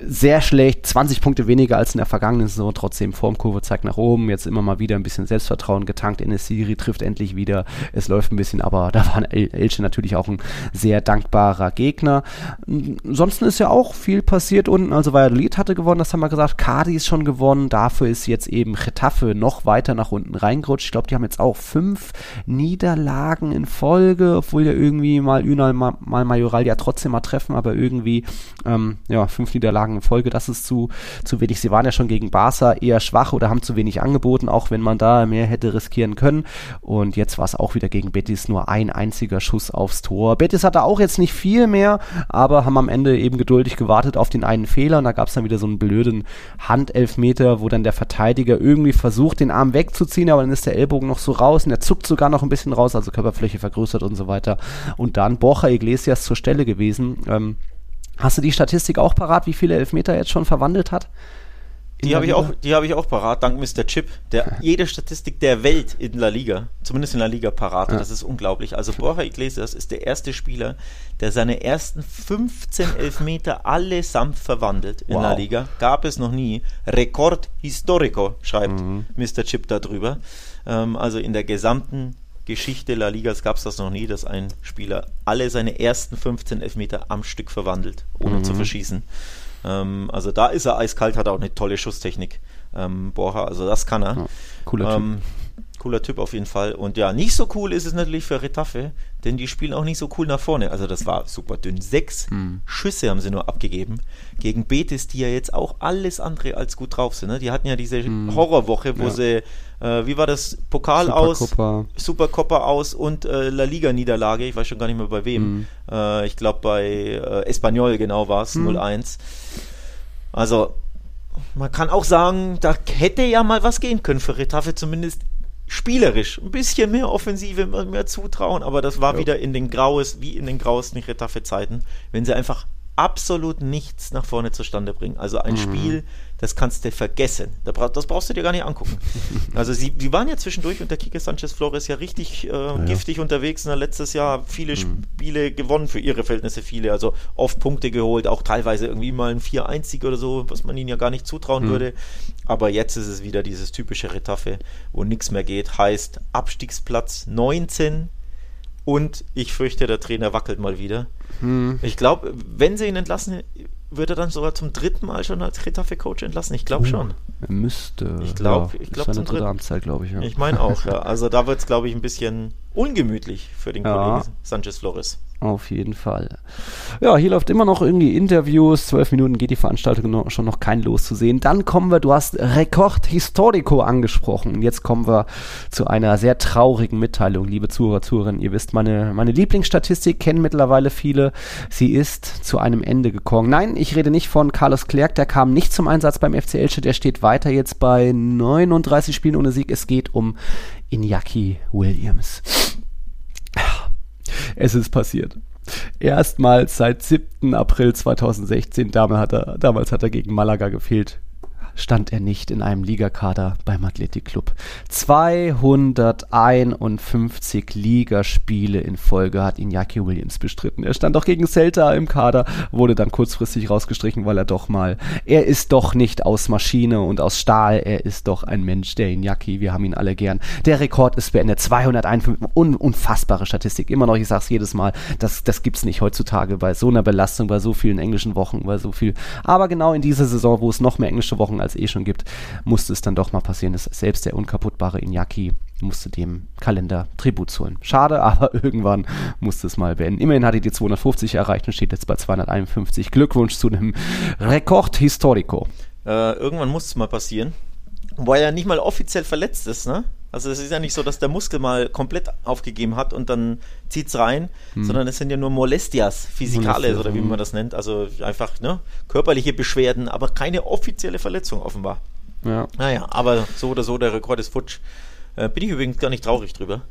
sehr schlecht. 20 Punkte weniger als in der vergangenen Saison. Trotzdem Formkurve zeigt nach oben. Jetzt immer mal wieder ein bisschen Selbstvertrauen getankt. Enesiri trifft endlich wieder. Es läuft ein bisschen, aber da war Elche natürlich auch ein sehr dankbarer Gegner. Ansonsten ist ja auch viel passiert unten. Also Valladolid hatte gewonnen, das haben wir gesagt. Cadi ist schon gewonnen. Dafür ist jetzt eben Getafe noch weiter nach unten reingerutscht. Ich glaube, die haben jetzt auch fünf Niederlagen in Folge, obwohl ja irgendwie mal Ünal, mal, mal Majoral ja trotzdem mal treffen, aber irgendwie, ähm, ja, fünf Niederlagen in Folge, das ist zu, zu wenig. Sie waren ja schon gegen Barca eher schwach oder haben zu wenig angeboten, auch wenn man da mehr hätte riskieren können. Und jetzt war es auch wieder gegen Betis nur ein einziger Schuss aufs Tor. Betis hatte auch jetzt nicht viel mehr, aber haben am Ende eben geduldig gewartet auf den einen Fehler. Und da gab es dann wieder so einen blöden Handelfmeter, wo dann der Verteidiger irgendwie versucht, den Arm wegzuziehen, aber dann ist der Ellbogen noch so raus und er zuckt sogar noch ein bisschen raus, also Körperfläche vergrößert und so weiter. Und dann Borja Iglesias zur Stelle gewesen. Ähm, hast du die Statistik auch parat, wie viele Elfmeter er jetzt schon verwandelt hat? Die habe ich, auch, hab ich auch parat, dank Mr. Chip, der jede Statistik der Welt in La Liga, zumindest in La Liga parat. Ja. Das ist unglaublich. Also Borja Iglesias ist der erste Spieler, der seine ersten 15 Elfmeter allesamt verwandelt in wow. La Liga. Gab es noch nie. Rekord historico, schreibt mhm. Mr. Chip darüber. Ähm, also in der gesamten Geschichte La Ligas gab es das noch nie, dass ein Spieler alle seine ersten 15 Elfmeter am Stück verwandelt, ohne mhm. zu verschießen. Ähm, also da ist er eiskalt, hat auch eine tolle Schusstechnik. Ähm, Borja, also das kann er. Ja, cooler Typ. Cooler Typ auf jeden Fall. Und ja, nicht so cool ist es natürlich für Retafe, denn die spielen auch nicht so cool nach vorne. Also das war super dünn. Sechs hm. Schüsse haben sie nur abgegeben gegen Betis, die ja jetzt auch alles andere als gut drauf sind. Ne? Die hatten ja diese hm. Horrorwoche, wo ja. sie, äh, wie war das, Pokal Supercopa. aus, Supercoppa aus und äh, La Liga-Niederlage, ich weiß schon gar nicht mehr bei wem. Hm. Äh, ich glaube bei äh, Espanyol genau war es, hm. 0-1. Also man kann auch sagen, da hätte ja mal was gehen können für Retafe, zumindest spielerisch ein bisschen mehr Offensive, mehr zutrauen, aber das war ja. wieder in den graues, wie in den grauesten Retafe-Zeiten, wenn sie einfach absolut nichts nach vorne zustande bringen. Also ein mhm. Spiel, das kannst du vergessen. Das brauchst du dir gar nicht angucken. Also sie, die waren ja zwischendurch unter Kike Sanchez Flores ja richtig äh, ja. giftig unterwegs. Na, letztes Jahr viele mhm. Spiele gewonnen, für ihre Verhältnisse viele. Also oft Punkte geholt, auch teilweise irgendwie mal ein 4-1-Sieg oder so, was man ihnen ja gar nicht zutrauen mhm. würde. Aber jetzt ist es wieder dieses typische Retaffe, wo nichts mehr geht. Heißt Abstiegsplatz 19 und ich fürchte, der Trainer wackelt mal wieder. Hm. Ich glaube, wenn sie ihn entlassen, wird er dann sogar zum dritten Mal schon als Retafe-Coach entlassen? Ich glaube uh, schon. Er müsste. Ich glaube, ja, ich glaube zum dritten. Amtszeit, glaube ich. Ja. Ich meine auch, ja. Also da wird es, glaube ich, ein bisschen ungemütlich für den ja. Kollegen Sanchez Flores. Auf jeden Fall. Ja, hier läuft immer noch irgendwie Interviews. Zwölf Minuten geht die Veranstaltung noch, schon noch kein Los zu sehen. Dann kommen wir, du hast Rekord Historico angesprochen. Jetzt kommen wir zu einer sehr traurigen Mitteilung, liebe Zuhörer, Zuhörerinnen. Ihr wisst, meine, meine Lieblingsstatistik kennen mittlerweile viele. Sie ist zu einem Ende gekommen. Nein, ich rede nicht von Carlos Klerk, der kam nicht zum Einsatz beim FC Elche. Der steht weiter jetzt bei 39 Spielen ohne Sieg. Es geht um Iñaki Williams. Es ist passiert. Erstmals seit 7. April 2016, damals hat er, damals hat er gegen Malaga gefehlt stand er nicht in einem Ligakader beim Athletikclub. 251 Ligaspiele in Folge hat Iñaki Williams bestritten. Er stand auch gegen Celta im Kader, wurde dann kurzfristig rausgestrichen, weil er doch mal, er ist doch nicht aus Maschine und aus Stahl, er ist doch ein Mensch, der Iñaki, wir haben ihn alle gern. Der Rekord ist beendet, 251, un, unfassbare Statistik, immer noch, ich sag's jedes Mal, das, das gibt's nicht heutzutage bei so einer Belastung, bei so vielen englischen Wochen, bei so viel, aber genau in dieser Saison, wo es noch mehr englische Wochen als eh schon gibt, musste es dann doch mal passieren, dass selbst der unkaputtbare Iñaki musste dem Kalender Tribut zollen. Schade, aber irgendwann musste es mal beenden. Immerhin hat er die 250 erreicht und steht jetzt bei 251. Glückwunsch zu einem Rekord Historico. Äh, irgendwann muss es mal passieren. Weil er nicht mal offiziell verletzt ist, ne? Also es ist ja nicht so, dass der Muskel mal komplett aufgegeben hat und dann zieht es rein, hm. sondern es sind ja nur Molestias, Physikales oder wie man das nennt. Also einfach ne, körperliche Beschwerden, aber keine offizielle Verletzung offenbar. Ja. Naja, aber so oder so, der Rekord ist futsch. Äh, bin ich übrigens gar nicht traurig drüber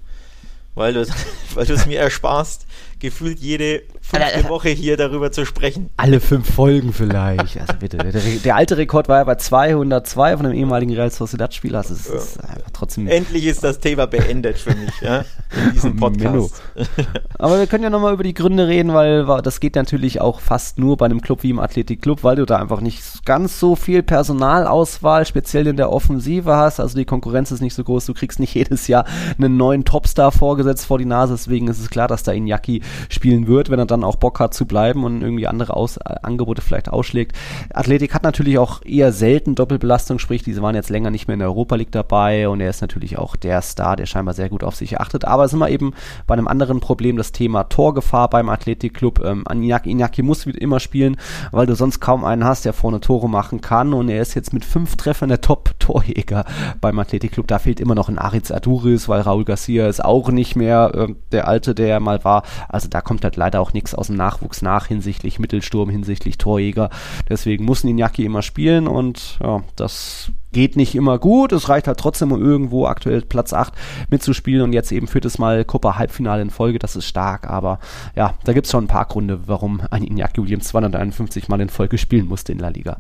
weil du, weil du es mir ersparst, gefühlt jede fünfte Woche hier darüber zu sprechen. Alle fünf Folgen vielleicht. Also bitte. Der, der alte Rekord war ja bei 202 von einem ehemaligen Real Sociedad-Spieler. Also es ist einfach trotzdem. Endlich ist das Thema beendet für mich, ja, in diesem Podcast. Aber wir können ja nochmal über die Gründe reden, weil das geht natürlich auch fast nur bei einem Club wie im Athletic-Club, weil du da einfach nicht ganz so viel Personalauswahl, speziell in der Offensive hast. Also die Konkurrenz ist nicht so groß. Du kriegst nicht jedes Jahr einen neuen Topstar vorgesetzt vor die Nase. Deswegen ist es klar, dass da Iñaki spielen wird, wenn er dann auch Bock hat zu bleiben und irgendwie andere Aus äh, Angebote vielleicht ausschlägt. Athletik hat natürlich auch eher selten Doppelbelastung, sprich, diese waren jetzt länger nicht mehr in der Europa League dabei und er ist natürlich auch der Star, der scheinbar sehr gut auf sich achtet. Aber sind wir eben bei einem anderen Problem, das Thema Torgefahr beim Athletikclub. Ähm, Iñaki, muss immer spielen, weil du sonst kaum einen hast, der vorne Tore machen kann und er ist jetzt mit fünf Treffern der Top-Torjäger beim Athletikclub. Da fehlt immer noch ein Aritz Aduris, weil Raul Garcia ist auch nicht mehr äh, der Alte, der er mal war. Also da kommt halt leider auch nichts aus dem Nachwuchs nach hinsichtlich Mittelsturm, hinsichtlich Torjäger. Deswegen muss Ninjaki immer spielen und ja, das geht nicht immer gut. Es reicht halt trotzdem, um irgendwo aktuell Platz 8 mitzuspielen und jetzt eben führt es mal Copa Halbfinale in Folge. Das ist stark, aber ja, da gibt es schon ein paar Gründe, warum ein Iñaki Williams 251 Mal in Folge spielen musste in La Liga.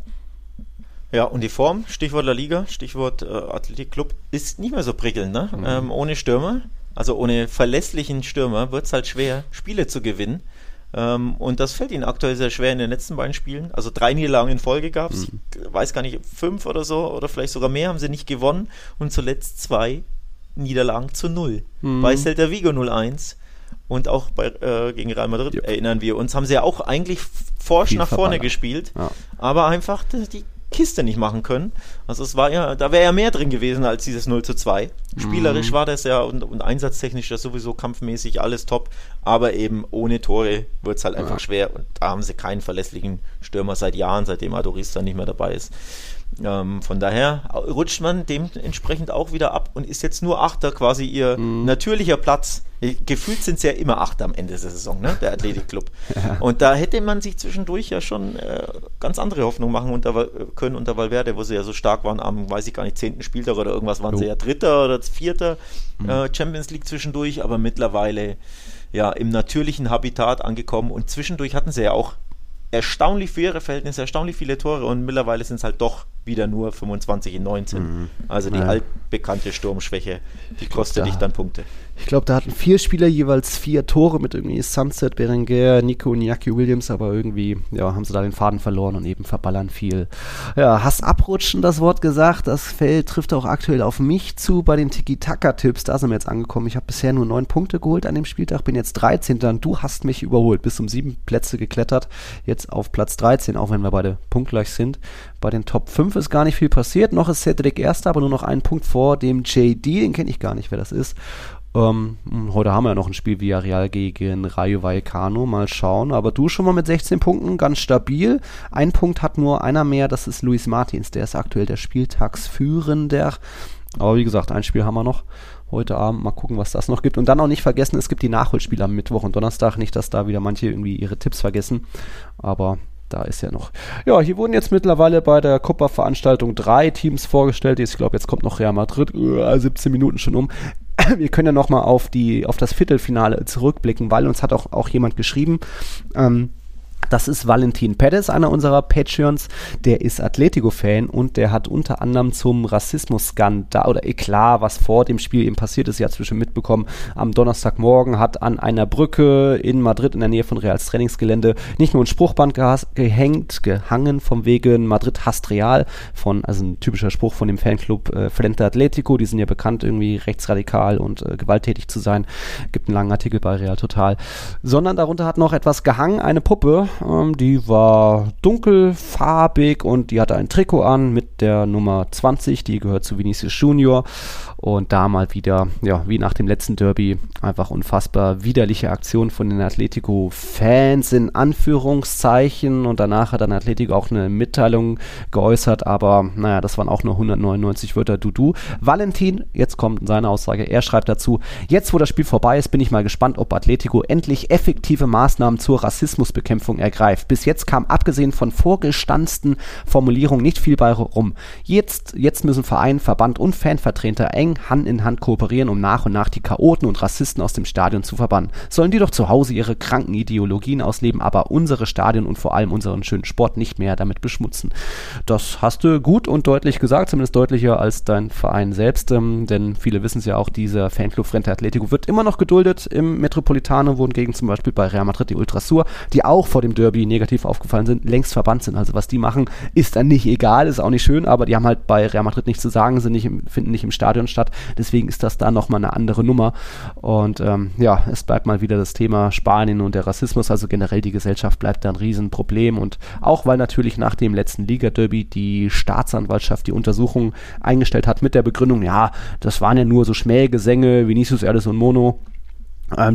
Ja, und die Form, Stichwort La Liga, Stichwort äh, Athletic Club, ist nicht mehr so prickelnd, ne? Mhm. Ähm, ohne Stürmer also ohne verlässlichen Stürmer wird es halt schwer, Spiele zu gewinnen. Ähm, und das fällt ihnen aktuell sehr schwer in den letzten beiden Spielen. Also drei Niederlagen in Folge gab es. Mhm. Ich weiß gar nicht, fünf oder so oder vielleicht sogar mehr haben sie nicht gewonnen. Und zuletzt zwei Niederlagen zu null. Mhm. Bei Celta Vigo 0-1 und auch bei, äh, gegen Real Madrid yep. erinnern wir uns, haben sie ja auch eigentlich forsch nach vorne gespielt, ja. aber einfach die Kiste nicht machen können. Also es war ja, da wäre ja mehr drin gewesen als dieses 0 zu 2. Spielerisch mhm. war das ja und, und einsatztechnisch das sowieso kampfmäßig alles top, aber eben ohne Tore wird es halt einfach ja. schwer und da haben sie keinen verlässlichen Stürmer seit Jahren, seitdem Adoris dann nicht mehr dabei ist. Ähm, von daher rutscht man dementsprechend auch wieder ab und ist jetzt nur Achter, quasi ihr mhm. natürlicher Platz. Gefühlt sind es ja immer Achter am Ende der Saison, ne? der Athletikclub. Ja. Und da hätte man sich zwischendurch ja schon äh, ganz andere Hoffnung machen unter, können unter Valverde, wo sie ja so stark waren am, weiß ich gar nicht, zehnten Spieltag oder irgendwas waren oh. sie ja Dritter oder Vierter mhm. äh, Champions League zwischendurch, aber mittlerweile ja im natürlichen Habitat angekommen und zwischendurch hatten sie ja auch erstaunlich für ihre Verhältnisse, erstaunlich viele Tore und mittlerweile sind es halt doch wieder nur 25 in 19. Mhm. Also die ja. altbekannte Sturmschwäche, die kostet dich dann Punkte. Ich glaube, da hatten vier Spieler jeweils vier Tore mit irgendwie Sunset, Berenguer, Nico und Jackie Williams, aber irgendwie ja, haben sie da den Faden verloren und eben verballern viel. Ja, hast abrutschen das Wort gesagt. Das Feld trifft auch aktuell auf mich zu bei den Tiki-Taka-Tipps. Da sind wir jetzt angekommen. Ich habe bisher nur neun Punkte geholt an dem Spieltag, bin jetzt 13. Und du hast mich überholt, bis um sieben Plätze geklettert. Jetzt auf Platz 13, auch wenn wir beide punktgleich sind. Bei den Top 5 ist gar nicht viel passiert. Noch ist Cedric Erster, aber nur noch einen Punkt vor dem JD. Den kenne ich gar nicht, wer das ist. Ähm, heute haben wir ja noch ein Spiel Villarreal gegen Rayo Vallecano. Mal schauen. Aber du schon mal mit 16 Punkten ganz stabil. Ein Punkt hat nur einer mehr. Das ist Luis Martins. Der ist aktuell der Spieltagsführender. Aber wie gesagt, ein Spiel haben wir noch heute Abend. Mal gucken, was das noch gibt. Und dann auch nicht vergessen, es gibt die Nachholspiele am Mittwoch und Donnerstag. Nicht, dass da wieder manche irgendwie ihre Tipps vergessen. Aber da ist ja noch. Ja, hier wurden jetzt mittlerweile bei der Copa-Veranstaltung drei Teams vorgestellt. Ich glaube, jetzt kommt noch Real Madrid. 17 Minuten schon um. wir können ja nochmal auf, auf das Viertelfinale zurückblicken, weil uns hat auch, auch jemand geschrieben, ähm, das ist Valentin Perez, einer unserer Patreons. Der ist Atletico-Fan und der hat unter anderem zum Rassismus-Skandal oder Eklat, was vor dem Spiel eben passiert ist, ja zwischen mitbekommen. Am Donnerstagmorgen hat an einer Brücke in Madrid in der Nähe von Reals Trainingsgelände nicht nur ein Spruchband gehängt, gehangen vom Wegen Madrid hasst Real von, also ein typischer Spruch von dem Fanclub äh, Frente Atletico. Die sind ja bekannt irgendwie rechtsradikal und äh, gewalttätig zu sein. Gibt einen langen Artikel bei Real Total. Sondern darunter hat noch etwas gehangen, eine Puppe ähm, die war dunkelfarbig und die hatte ein Trikot an mit der Nummer 20, die gehört zu Vinicius Junior. Und da mal wieder, ja, wie nach dem letzten Derby, einfach unfassbar widerliche Aktion von den Atletico-Fans in Anführungszeichen. Und danach hat dann Atletico auch eine Mitteilung geäußert, aber naja, das waren auch nur 199 Wörter Dudu. Valentin, jetzt kommt seine Aussage, er schreibt dazu, jetzt wo das Spiel vorbei ist, bin ich mal gespannt, ob Atletico endlich effektive Maßnahmen zur Rassismusbekämpfung ergreift. Bis jetzt kam abgesehen von vorgestanzten Formulierungen nicht viel bei rum. Jetzt, jetzt müssen Verein, Verband und Fanvertreter eng Hand in Hand kooperieren, um nach und nach die Chaoten und Rassisten aus dem Stadion zu verbannen. Sollen die doch zu Hause ihre kranken Ideologien ausleben, aber unsere Stadien und vor allem unseren schönen Sport nicht mehr damit beschmutzen. Das hast du gut und deutlich gesagt, zumindest deutlicher als dein Verein selbst, ähm, denn viele wissen es ja auch, dieser Fanclub Frente Atletico wird immer noch geduldet im Metropolitano, wohingegen zum Beispiel bei Real Madrid die Ultrasur, die auch vor dem Derby negativ aufgefallen sind, längst verbannt sind. Also was die machen, ist dann nicht egal, ist auch nicht schön, aber die haben halt bei Real Madrid nichts zu sagen, sind nicht im, finden nicht im Stadion statt. Deswegen ist das da nochmal eine andere Nummer. Und ähm, ja, es bleibt mal wieder das Thema Spanien und der Rassismus. Also generell die Gesellschaft bleibt da ein Riesenproblem. Und auch weil natürlich nach dem letzten Liga-Derby die Staatsanwaltschaft die Untersuchung eingestellt hat mit der Begründung, ja, das waren ja nur so Schmähgesänge, Vinicius, Erdes und Mono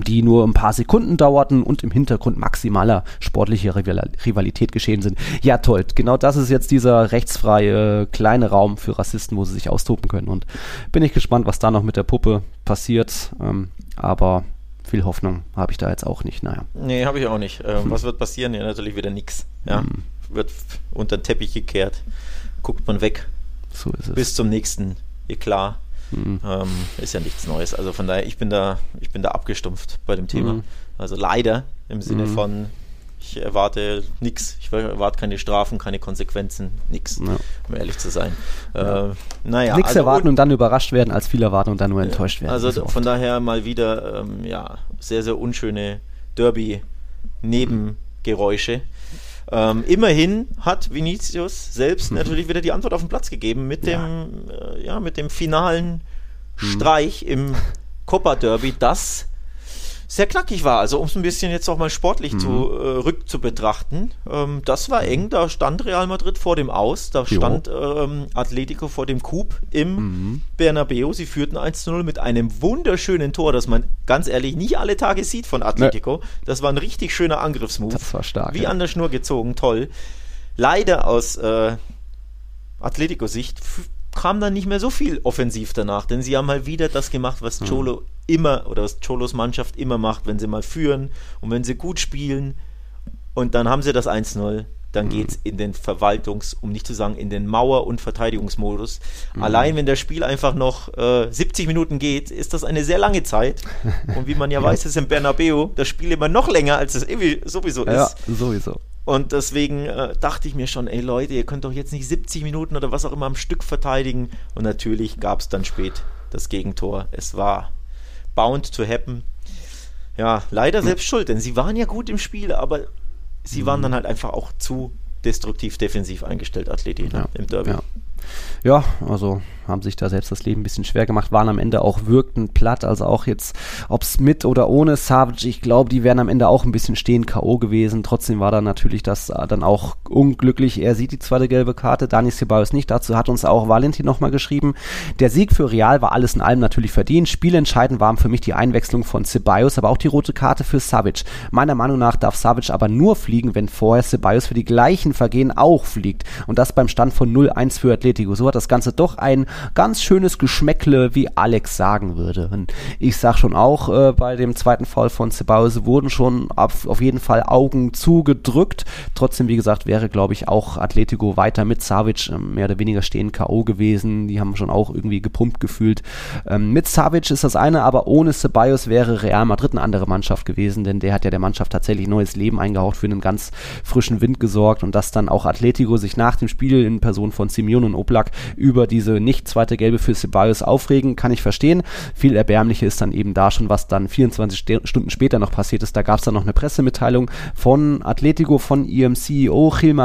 die nur ein paar Sekunden dauerten und im Hintergrund maximaler sportlicher Rivalität geschehen sind. Ja, toll. Genau das ist jetzt dieser rechtsfreie kleine Raum für Rassisten, wo sie sich austoben können. Und bin ich gespannt, was da noch mit der Puppe passiert. Ähm, aber viel Hoffnung habe ich da jetzt auch nicht. Naja. Nee, habe ich auch nicht. Ähm, hm. Was wird passieren? Ja, natürlich wieder nichts. Ja, hm. Wird unter den Teppich gekehrt. Guckt man weg. So ist es. Bis zum nächsten Eklat. Mhm. Ähm, ist ja nichts Neues. Also von daher, ich bin da, ich bin da abgestumpft bei dem Thema. Mhm. Also leider im Sinne mhm. von, ich erwarte nichts. Ich erwarte keine Strafen, keine Konsequenzen, nichts, ja. um ehrlich zu sein. Ja. Äh, naja, nichts also erwarten und dann überrascht werden, als viel erwarten und dann nur enttäuscht werden. Also von daher mal wieder ähm, ja, sehr, sehr unschöne Derby-Nebengeräusche. Ähm, immerhin hat Vinicius selbst mhm. natürlich wieder die Antwort auf den Platz gegeben mit dem, ja. Äh, ja mit dem finalen mhm. Streich im Copa Derby, das sehr knackig war. Also um es ein bisschen jetzt auch mal sportlich Mhm. zu, äh, rück zu betrachten. Ähm, das war eng, da stand Real Madrid vor dem Aus, da Jo. stand ähm, Atletico vor dem Coup im Mhm. Bernabeu. Sie führten 1 zu 0 mit einem wunderschönen Tor, das man ganz ehrlich nicht alle Tage sieht von Atletico. Das war ein richtig schöner Angriffsmove. Das war stark, Wie ja. an der Schnur gezogen, toll. Leider aus äh, Atletico-Sicht kam dann nicht mehr so viel offensiv danach, denn sie haben mal wieder das gemacht, was Hm. Cholo immer oder was Cholos Mannschaft immer macht, wenn sie mal führen und wenn sie gut spielen und dann haben sie das 1-0. Hm. Dann geht es in den Verwaltungs-, um nicht zu sagen, in den Mauer- und Verteidigungsmodus. Hm. Allein wenn das Spiel einfach noch äh, 70 Minuten geht, ist das eine sehr lange Zeit. Und wie man ja weiß, ist im Bernabeu das Spiel immer noch länger, als es sowieso ist. Ja, sowieso. Und deswegen äh, dachte ich mir schon, ey Leute, ihr könnt doch jetzt nicht 70 Minuten oder was auch immer am Stück verteidigen. Und natürlich gab es dann spät das Gegentor. Es war bound to happen. Ja, leider selbst schuld, denn sie waren ja gut im Spiel, aber sie waren dann halt einfach auch zu destruktiv defensiv eingestellt, Atleti, ne, Ja, im Derby. ja. Ja, also haben sich da selbst das Leben ein bisschen schwer gemacht, waren am Ende auch wirkten platt, also auch jetzt, ob es mit oder ohne Savage, ich glaube, die wären am Ende auch ein bisschen stehen K.O. gewesen. Trotzdem war da natürlich das äh, dann auch unglücklich. Er sieht die zweite gelbe Karte, Dani Ceballos nicht. Dazu hat uns auch Valentin nochmal geschrieben. Der Sieg für Real war alles in allem natürlich verdient. Spielentscheidend waren für mich die Einwechslung von Ceballos, aber auch die rote Karte für Savic. Meiner Meinung nach darf Savic aber nur fliegen, wenn vorher Ceballos für die gleichen Vergehen auch fliegt. Und das beim Stand von 0-1 für Atletico. So hat das Ganze doch ein ganz schönes Geschmäckle, wie Alex sagen würde. Und ich sag schon auch, äh, bei dem zweiten Fall von Ceballos wurden schon auf, auf jeden Fall Augen zugedrückt. Trotzdem, wie gesagt, wäre, glaube ich, auch Atletico weiter mit Savic ähm, mehr oder weniger stehen K.O. gewesen. Die haben schon auch irgendwie gepumpt gefühlt. Ähm, mit Savic ist das eine, aber ohne Ceballos wäre Real Madrid eine andere Mannschaft gewesen, denn der hat ja der Mannschaft tatsächlich neues Leben eingehaucht, für einen ganz frischen Wind gesorgt und dass dann auch Atletico sich nach dem Spiel in Person von Simeone und Oblak über diese nicht zweite Gelbe für Ceballos aufregen, kann ich verstehen. Viel erbärmlicher ist dann eben da schon, was dann 24 St Stunden später noch passiert ist. Da gab es dann noch eine Pressemitteilung von Atletico, von ihrem CEO Gil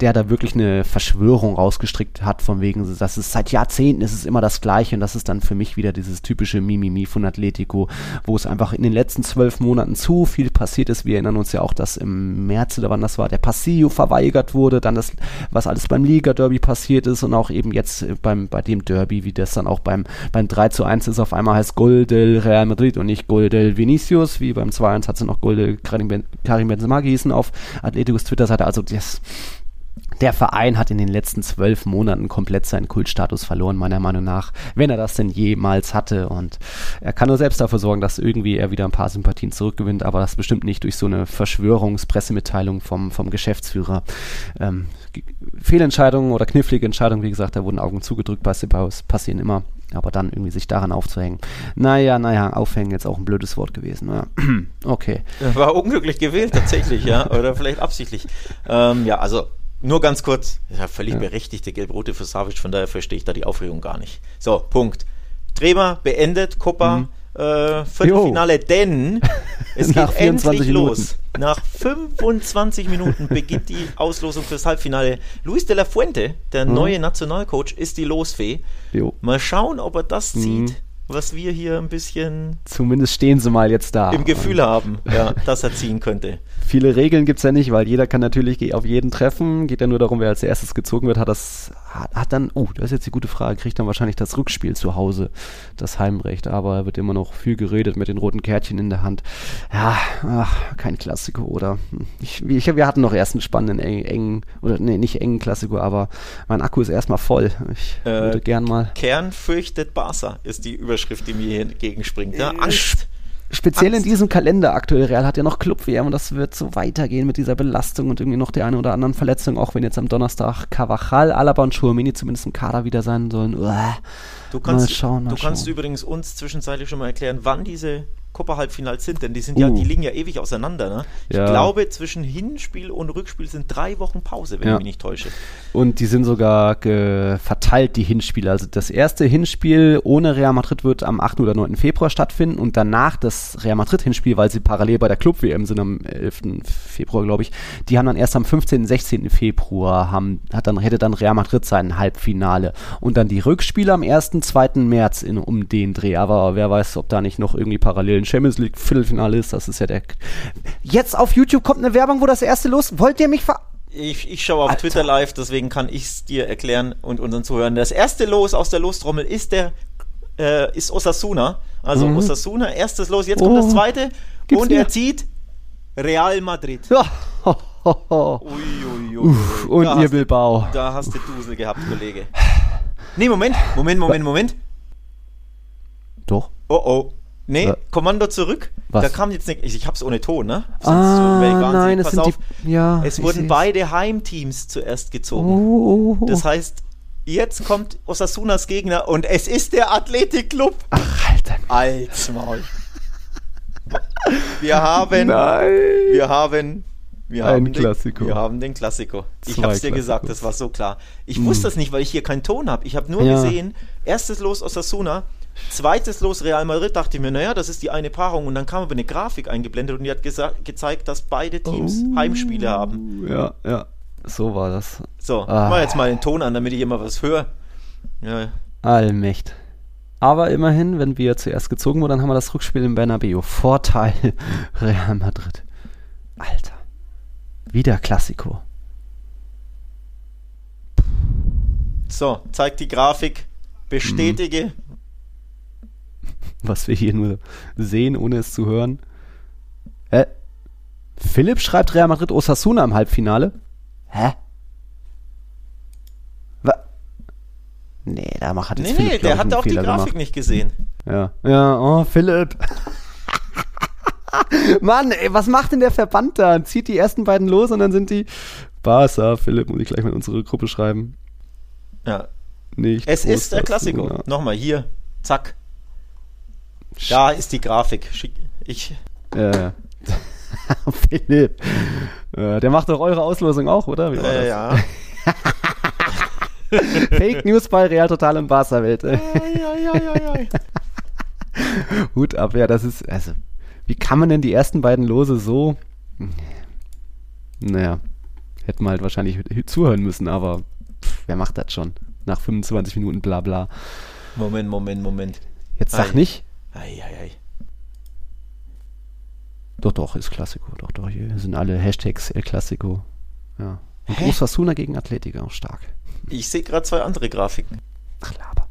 der da wirklich eine Verschwörung rausgestrickt hat, von wegen, dass es seit Jahrzehnten ist es immer das Gleiche und das ist dann für mich wieder dieses typische Mimimi von Atletico, wo es einfach in den letzten zwölf Monaten zu viel passiert ist. Wir erinnern uns ja auch, dass im März oder wann das war, der Passillo verweigert wurde, dann das, was alles beim Liga-Derby passiert ist und auch eben jetzt äh, beim, bei dem Derby, wie das dann auch beim, beim 3 zu 1 ist, auf einmal heißt Gol del Real Madrid und nicht Gol del Vinicius, wie beim 2-1 hat sie noch Gol del Karim, ben, Karim Benzema gehießen auf Atleticos Twitter-Seite. Also das, der Verein hat in den letzten zwölf Monaten komplett seinen Kultstatus verloren, meiner Meinung nach, wenn er das denn jemals hatte. Und er kann nur selbst dafür sorgen, dass irgendwie er wieder ein paar Sympathien zurückgewinnt, aber das bestimmt nicht durch so eine Verschwörungspressemitteilung vom, vom Geschäftsführer. Ähm, Fehlentscheidungen oder knifflige Entscheidungen, wie gesagt, da wurden Augen zugedrückt bei Sebaus, passieren immer. Aber dann irgendwie sich daran aufzuhängen. Naja, naja, aufhängen jetzt auch ein blödes Wort gewesen. Ja. Okay. War unglücklich gewählt, tatsächlich, ja. Oder vielleicht absichtlich. Ähm, ja, also nur ganz kurz. Ja, völlig Ja. berechtigte Gelb-Rote für Savic, von daher verstehe ich da die Aufregung gar nicht. So, Punkt. Trema beendet, Copa. Mhm. Äh, Viertelfinale, denn es geht Nach 24 endlich Minuten. los. Nach 25 Minuten beginnt die Auslosung fürs Halbfinale. Luis de la Fuente, der Mhm. neue Nationalcoach, ist die Losfee. Jo. Mal schauen, ob er das Mhm. Was wir hier ein bisschen Zumindest stehen sie mal jetzt da. im Gefühl haben, ja, dass er ziehen könnte. Viele Regeln gibt es ja nicht, weil jeder kann natürlich auf jeden treffen. Geht ja nur darum, wer als erstes gezogen wird, hat das, hat, hat dann, oh, das ist jetzt die gute Frage, kriegt dann wahrscheinlich das Rückspiel zu Hause, das Heimrecht. Aber er wird immer noch viel geredet mit den roten Kärtchen in der Hand. Ja, ach, kein Klassiko, oder? Ich, ich, wir hatten noch erst einen spannenden, engen, engen oder nee, nicht engen Klassiko, aber mein Akku ist erstmal voll. Ich Äh, würde gern mal. Kern fürchtet Barca, ist die Überschrift, die mir hier entgegenspringt. Ja, Äh, Angst. Speziell in Angst. diesem Kalender aktuell. Real hat ja noch Club-WM und das wird so weitergehen mit dieser Belastung und irgendwie noch der eine oder anderen Verletzung, auch wenn jetzt am Donnerstag Cavachal, Alaba und Chouamini zumindest im Kader wieder sein sollen. Uah. Du kannst, Mal schauen, mal du kannst schauen. übrigens uns zwischenzeitlich schon mal erklären, wann diese Copa-Halbfinals sind, denn die sind ja, Uh. die liegen ja ewig auseinander. Ne? Ich Ja. glaube, zwischen Hinspiel und Rückspiel sind drei Wochen Pause, wenn Ja. ich mich nicht täusche. Und die sind sogar verteilt, die Hinspiele. Also das erste Hinspiel ohne Real Madrid wird am 8. oder 9. Februar stattfinden und danach das Real Madrid-Hinspiel, weil sie parallel bei der Club-WM sind am 11. Februar, glaube ich, die haben dann erst am 15. 16. Februar, haben, hat dann, hätte dann Real Madrid sein Halbfinale. Und dann die Rückspiele am 1. 2. März in, um den Dreh. Aber wer weiß, ob da nicht noch irgendwie parallel aktuellen Champions League Viertelfinale ist. Das ist ja der. Jetzt auf YouTube kommt eine Werbung, wo das erste los. Wollt ihr mich ver. Ich, ich schaue auf Alter. Twitter live, deswegen kann ich es dir erklären und unseren Zuhörern. Das erste Los aus der Lostrommel ist der äh, ist Osasuna. Also mhm. Osasuna, erstes Los. Jetzt kommt oh. das zweite Gibt's und er zieht Real Madrid. Ja. ui, ui, ui, Uff, und da ihr Bilbao. Da hast du Dusel gehabt, Kollege. Nee, Moment, Moment, Moment, Moment. Doch. Oh oh. Nee, ja. Kommando zurück. Was? Da kam jetzt nicht. Ich, ich hab's ohne Ton, ne? Sonst ah, nein, es sind auf. Die, ja, es wurden beide Heimteams zuerst gezogen. Oh, oh, oh. Das heißt, jetzt kommt Osasunas Gegner und es ist der Athletikclub. Ach, Alter. Als Maul. Wir haben. Nein. Wir haben. Wir Ein haben Klassiko. Den, wir haben den Klassiko. Ich Zwei hab's dir gesagt, das war so klar. Ich hm. wusste das nicht, weil ich hier keinen Ton habe. Ich habe nur ja. gesehen, erstes Los Osasuna, Zweites Los Real Madrid, dachte ich mir, naja, das ist die eine Paarung. Und dann kam aber eine Grafik eingeblendet und die hat gezeigt, dass beide Teams oh, Heimspiele haben. Ja, ja, so war das. So, ah. ich mach jetzt mal den Ton an, damit ich immer was höre. Ja. Allmächt. Aber immerhin, wenn wir zuerst gezogen wurden, dann haben wir das Rückspiel im Bernabeu. Vorteil Real Madrid. Alter. Wieder Klassiko. So, zeigt die Grafik. Bestätige, mm was wir hier nur sehen, ohne es zu hören. Äh, Philipp schreibt Real Madrid Osasuna im Halbfinale. Hä? Was? Nee, da macht jetzt Nee, Philipp, nee, der hat auch Fehler die Grafik gemacht. nicht gesehen. Ja. Ja, oh, Philipp. Mann, ey, was macht denn der Verband da? Zieht die ersten beiden los und dann sind die. Barca, Philipp, muss ich gleich mal in unsere Gruppe schreiben. Ja. Nicht es ist der Klassiker. Nochmal hier. Zack. Da ist die Grafik. Ich. Äh. Philipp. Äh, der macht doch eure Auslosung auch, oder? Äh, ja. Fake News bei Real Total und Barca Welt. Hut ab, ja, das ist, also, wie kann man denn die ersten beiden Lose so, naja, hätten wir halt wahrscheinlich zuhören müssen, aber pff, wer macht das schon? Nach 25 Minuten bla bla. Moment, Moment, Moment. Jetzt sag Ei. nicht, Ei, ei, ei. Doch, doch, ist Klassiko. Doch, doch, hier sind alle Hashtags El Klassiko. Ja. Und Hä? Osasuna gegen Atletico, auch stark. Ich sehe gerade zwei andere Grafiken. Ach, Laber.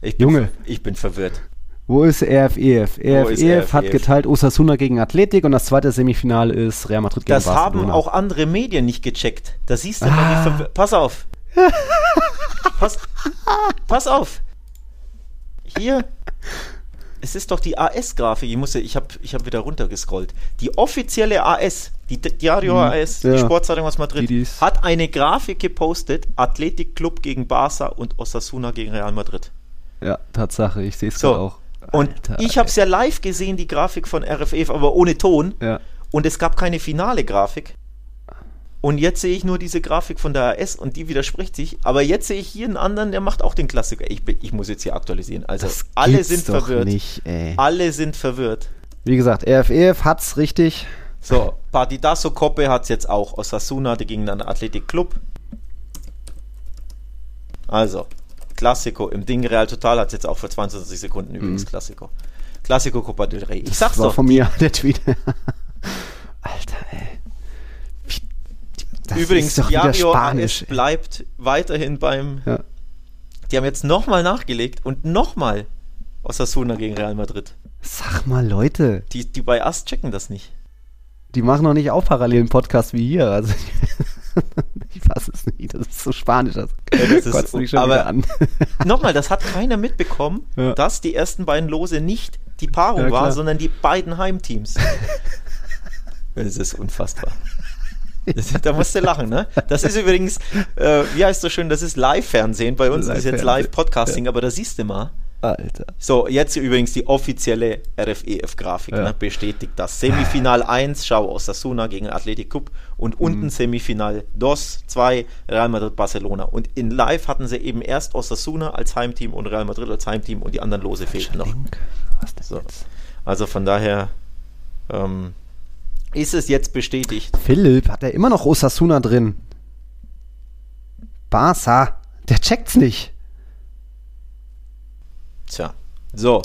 Ich bin, Junge. Ich bin verwirrt. Wo ist RFEF? RFEF hat geteilt Osasuna gegen Athletik und das zweite Semifinale ist Real Madrid gegen das Barcelona. Das haben auch andere Medien nicht gecheckt. Da siehst du ah. mal, wie verwirrt. Pass auf. pass, pass auf. Hier es ist doch die AS-Grafik. Ich, muss, ich habe ich hab wieder runtergescrollt. Die offizielle AS, die Diario mhm, AS, ja. die Sportzeitung aus Madrid, hat eine Grafik gepostet: Athletic Club gegen Barca und Osasuna gegen Real Madrid. Ja, Tatsache, ich sehe es so. auch. Und Alter, ich habe es ja live gesehen, die Grafik von RFF, aber ohne Ton. Ja. Und es gab keine finale Grafik. Und jetzt sehe ich nur diese Grafik von der AS und die widerspricht sich. Aber jetzt sehe ich hier einen anderen, der macht auch den Klassiker. Ich, ich muss jetzt hier aktualisieren. Also das alle sind verwirrt. Nicht, alle sind verwirrt. Wie gesagt, RFEF hat's richtig. So, Partidaso Koppe hat's jetzt auch. Osasuna gegen einen Athletic Club. Also, Klassiko im Ding Real Total hat jetzt auch für 22 Sekunden übrigens mhm. Klassiko. Klassiko Copa del Rey. Ich sag's das war doch. von mir der Tweet. Alter, ey. Das Übrigens, Diario AS bleibt weiterhin beim. Ja. Die haben jetzt nochmal nachgelegt und nochmal Osasuna gegen Real Madrid. Sag mal, Leute. Die, die bei Ast checken das nicht. Die machen noch nicht auch parallelen Podcast wie hier. Also ich fasse es nicht. Das ist so spanisch. Das, ja, das ist, mich schon aber an. nochmal, das hat keiner mitbekommen, ja. dass die ersten beiden Lose nicht die Paarung ja, war, sondern die beiden Heimteams. Das ist unfassbar. da musst du lachen, ne? Das ist übrigens, äh, wie heißt das schön, das ist Live-Fernsehen. Bei uns Live ist jetzt Live-Podcasting, ja. aber da siehst du mal. Alter. So, jetzt übrigens die offizielle RFEF-Grafik, ja. ne, bestätigt das. Semifinal 1, schau Osasuna gegen Athletic Cup und mhm. unten Semifinal DOS 2, Real Madrid Barcelona. Und in Live hatten sie eben erst Osasuna als Heimteam und Real Madrid als Heimteam und die anderen Lose fehlten noch. So. Also von daher, ähm, ist es jetzt bestätigt? Philipp, hat er immer noch Osasuna drin? Barca, der checkt's nicht. Tja, so.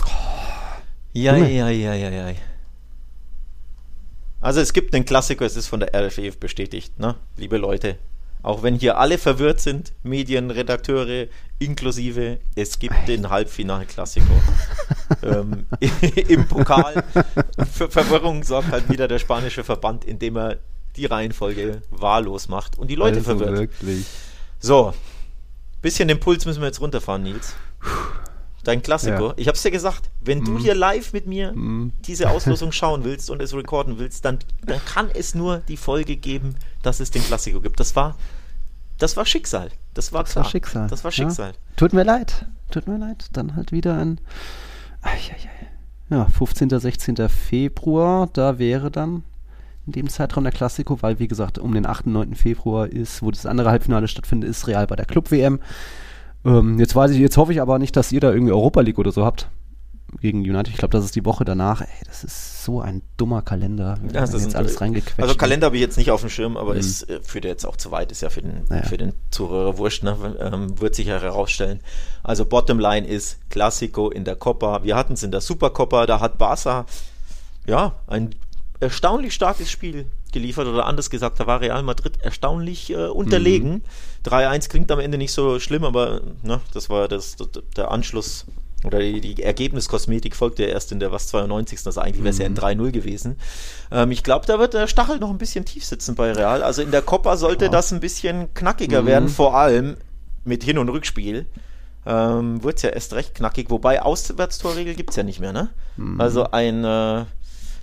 Ja, ja, ja, ja, ja. Also es gibt einen Klassiker, es ist von der RFEF bestätigt, ne? liebe Leute. Auch wenn hier alle verwirrt sind, Medien, Redakteure inklusive, es gibt den Halbfinalklassiker ähm, im Pokal. Für Verwirrung sorgt halt wieder der spanische Verband, indem er die Reihenfolge wahllos macht und die Leute Also verwirrt. Wirklich. So, bisschen den Puls müssen wir jetzt runterfahren, Nils. Dein Klassiker. Ja. Ich hab's dir gesagt, wenn du hier live mit mir diese Auslosung schauen willst und es recorden willst, dann, dann kann es nur die Folge geben, dass es den Klassiker gibt. Das war, das war Schicksal. Das war Das klar. war Schicksal. Das war Schicksal. Ja. Tut mir leid. Tut mir leid. Dann halt wieder ein. Eieiei. Ja, 15. 16. Februar, da wäre dann in dem Zeitraum der Klassiko, weil wie gesagt, um den 8. 9. Februar ist, wo das andere Halbfinale stattfindet, ist Real bei der Club-WM. Ähm, jetzt weiß ich, jetzt hoffe ich aber nicht, dass ihr da irgendwie Europa League oder so habt. Gegen United. Ich glaube, das ist die Woche danach. Ey, das ist so ein dummer Kalender. Ja, das jetzt sind- alles reingequetscht. Also Kalender habe ich jetzt nicht auf dem Schirm, aber es äh, führt jetzt auch zu weit, ist ja für den, Naja. für den Zuhörer wurscht, ne? ähm, wird sich ja herausstellen. Also Bottomline ist Classico in der Copa. Wir hatten es in der Supercopa, da hat Barca ja ein erstaunlich starkes Spiel geliefert oder anders gesagt, da war Real Madrid erstaunlich äh, unterlegen. 3-1 klingt am Ende nicht so schlimm, aber ne, das war das, das, der Anschluss oder die, die Ergebniskosmetik folgte ja erst in der was 92. Also eigentlich wäre es ja ein 3-0 gewesen. Ähm, ich glaube, da wird der Stachel noch ein bisschen tief sitzen bei Real. Also in der Copa sollte das ein bisschen knackiger werden, vor allem mit Hin- und Rückspiel. Ähm, wird es ja erst recht knackig, wobei Auswärtstorregel gibt es ja nicht mehr, ne? Also ein äh,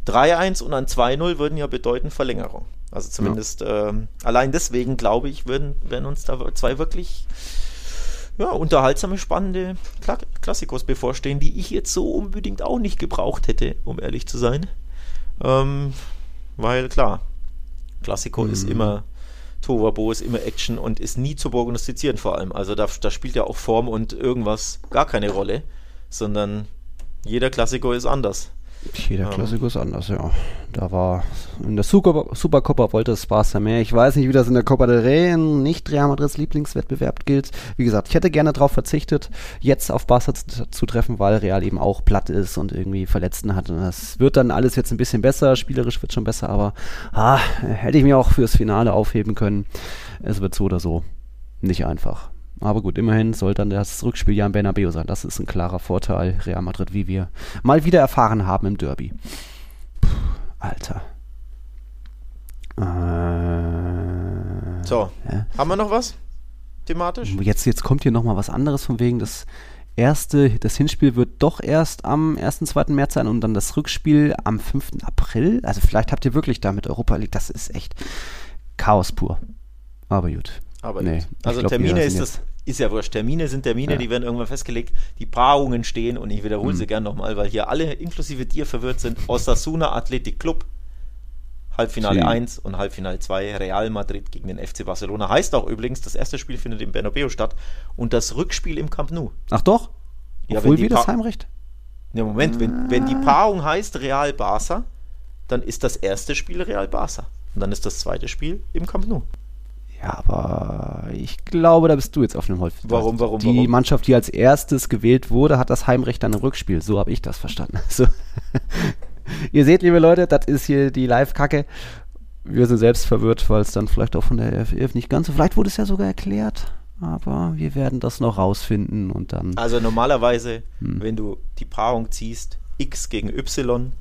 3-1 und ein 2-0 würden ja bedeuten Verlängerung. Also zumindest ähm, allein deswegen, glaube ich, würden, werden uns da zwei wirklich ja, unterhaltsame, spannende Kla Klassikos bevorstehen, die ich jetzt so unbedingt auch nicht gebraucht hätte, um ehrlich zu sein. Ähm, weil klar, Klassiko ist immer Tovabo, ist immer Action und ist nie zu prognostizieren vor allem. Also da, da spielt ja auch Form und irgendwas gar keine Rolle, sondern jeder Klassiko ist anders. Jeder Klassiker ist anders, ja. Da war in der Super- Supercopa wollte es Barca mehr. Ich weiß nicht, wie das in der Copa del Rey, nicht Real Madrids Lieblingswettbewerb gilt. Wie gesagt, ich hätte gerne darauf verzichtet, jetzt auf Barca zu, zu treffen, weil Real eben auch platt ist und irgendwie Verletzten hat. Und das wird dann alles jetzt ein bisschen besser, spielerisch wird schon besser, aber ah, hätte ich mir auch fürs Finale aufheben können. Es wird so oder so nicht einfach. Aber gut, immerhin soll dann das Rückspiel ja im Bernabeu sein. Das ist ein klarer Vorteil. Real Madrid, wie wir mal wieder erfahren haben im Derby. Puh, Alter. Äh, So, Ja. haben wir noch was? Thematisch? Jetzt, jetzt kommt hier nochmal was anderes von wegen, das erste, das Hinspiel wird doch erst am 1. 2. März sein und dann das Rückspiel am 5. April. Also vielleicht habt ihr wirklich da mit Europa League, das ist echt Chaos pur. Aber gut. Aber Nee, gut. Also glaub, Termine ist das, ist ja wurscht. Termine sind Termine, Ja. die werden irgendwann festgelegt. Die Paarungen stehen und ich wiederhole Mhm. sie gern nochmal, weil hier alle, inklusive dir, verwirrt sind. Osasuna Athletic Club, Halbfinale Sie. 1 und Halbfinale 2, Real Madrid gegen den FC Barcelona. Heißt auch übrigens, das erste Spiel findet im Bernabeu statt und das Rückspiel im Camp Nou. Ach doch? Ja, Obwohl wir das Heimrecht? Ja, Moment, wenn, wenn die Paarung heißt Real Barca, dann ist das erste Spiel Real Barca. Und dann ist das zweite Spiel im Camp Nou. Ja, aber ich glaube, da bist du jetzt auf dem Holz. Warum, warum, Die warum? Mannschaft, die als erstes gewählt wurde, hat das Heimrecht dann im Rückspiel. So habe ich das verstanden. Also, ihr seht, liebe Leute, das ist hier die Live-Kacke. Wir sind selbst verwirrt, weil es dann vielleicht auch von der FF nicht ganz so. Vielleicht wurde es ja sogar erklärt. Aber wir werden das noch rausfinden und dann. Also normalerweise, Hm. wenn du die Paarung ziehst, X gegen Y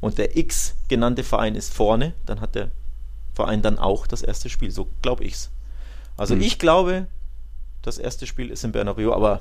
und der X genannte Verein ist vorne, dann hat der Verein dann auch das erste Spiel. So glaube ich's. Also Hm. ich glaube, das erste Spiel ist in Bernabeu, aber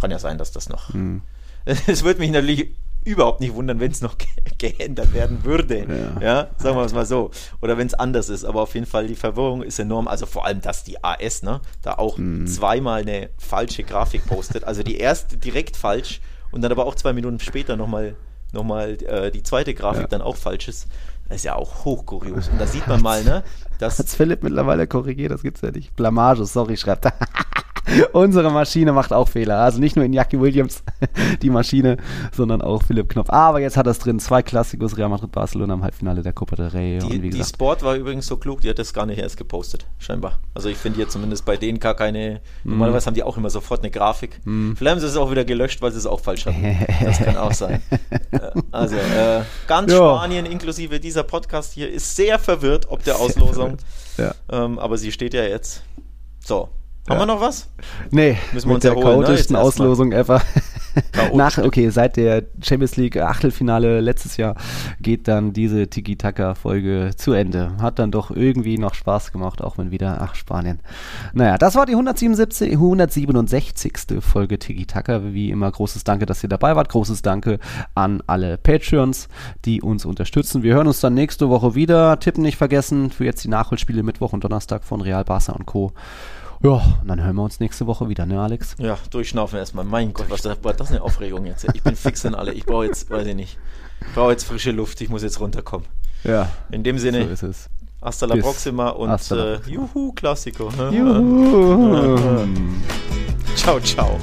kann ja sein, dass das noch. Hm. Es würde mich natürlich überhaupt nicht wundern, wenn es noch ge geändert werden würde. Ja. Ja, sagen wir es mal so. Oder wenn es anders ist. Aber auf jeden Fall, die Verwirrung ist enorm. Also vor allem, dass die AS, ne, da auch zweimal eine falsche Grafik postet. Also die erste direkt falsch und dann aber auch zwei Minuten später nochmal noch mal, äh, die zweite Grafik Ja. dann auch falsch ist. Das ist ja auch hochkurios. Und da sieht man mal, ne, dass Hat's Philipp mittlerweile korrigiert, das gibt's ja nicht. Blamage, sorry, schreibt er. Unsere Maschine macht auch Fehler. Also nicht nur in Jackie Williams die Maschine, sondern auch Philipp Knopf. Aber jetzt hat es drin. Zwei Klassikos, Real Madrid, Barcelona im Halbfinale der Copa del Rey. Die, die Sport war übrigens so klug, die hat das gar nicht erst gepostet, scheinbar. Also ich finde jetzt zumindest bei denen gar keine, mm. normalerweise haben die auch immer sofort eine Grafik. Mm. Vielleicht haben sie es auch wieder gelöscht, weil sie es auch falsch hatten. das kann auch sein. Äh, also äh, ganz jo. Spanien inklusive dieser Podcast hier ist sehr verwirrt ob der Auslosung. Ja. Ähm, aber sie steht ja jetzt. So, haben ja. wir noch was? Nee, müssen wir uns der erholen, chaotischsten ne? Auslosung ever. Nach, okay, seit der Champions League Achtelfinale letztes Jahr geht dann diese Tiki-Taka-Folge zu Ende. Hat dann doch irgendwie noch Spaß gemacht, auch wenn wieder, ach, Spanien. Naja, das war die 177, 167. Folge Tiki-Taka. Wie immer, großes Danke, dass ihr dabei wart. Großes Danke an alle Patreons, die uns unterstützen. Wir hören uns dann nächste Woche wieder. Tippen nicht vergessen. Für jetzt die Nachholspiele Mittwoch und Donnerstag von Real Barca und Co. Ja, und dann hören wir uns nächste Woche wieder, ne, Alex? Ja, durchschnaufen erstmal. Mein Gott, was das, war das eine Aufregung jetzt? Ich bin fix in alle. Ich brauche jetzt, weiß ich nicht, ich brauche jetzt frische Luft. Ich muss jetzt runterkommen. Ja. In dem Sinne. So ist es. Hasta la Bis Proxima und äh, Juhu, Klassiko. Juhu. ciao, ciao.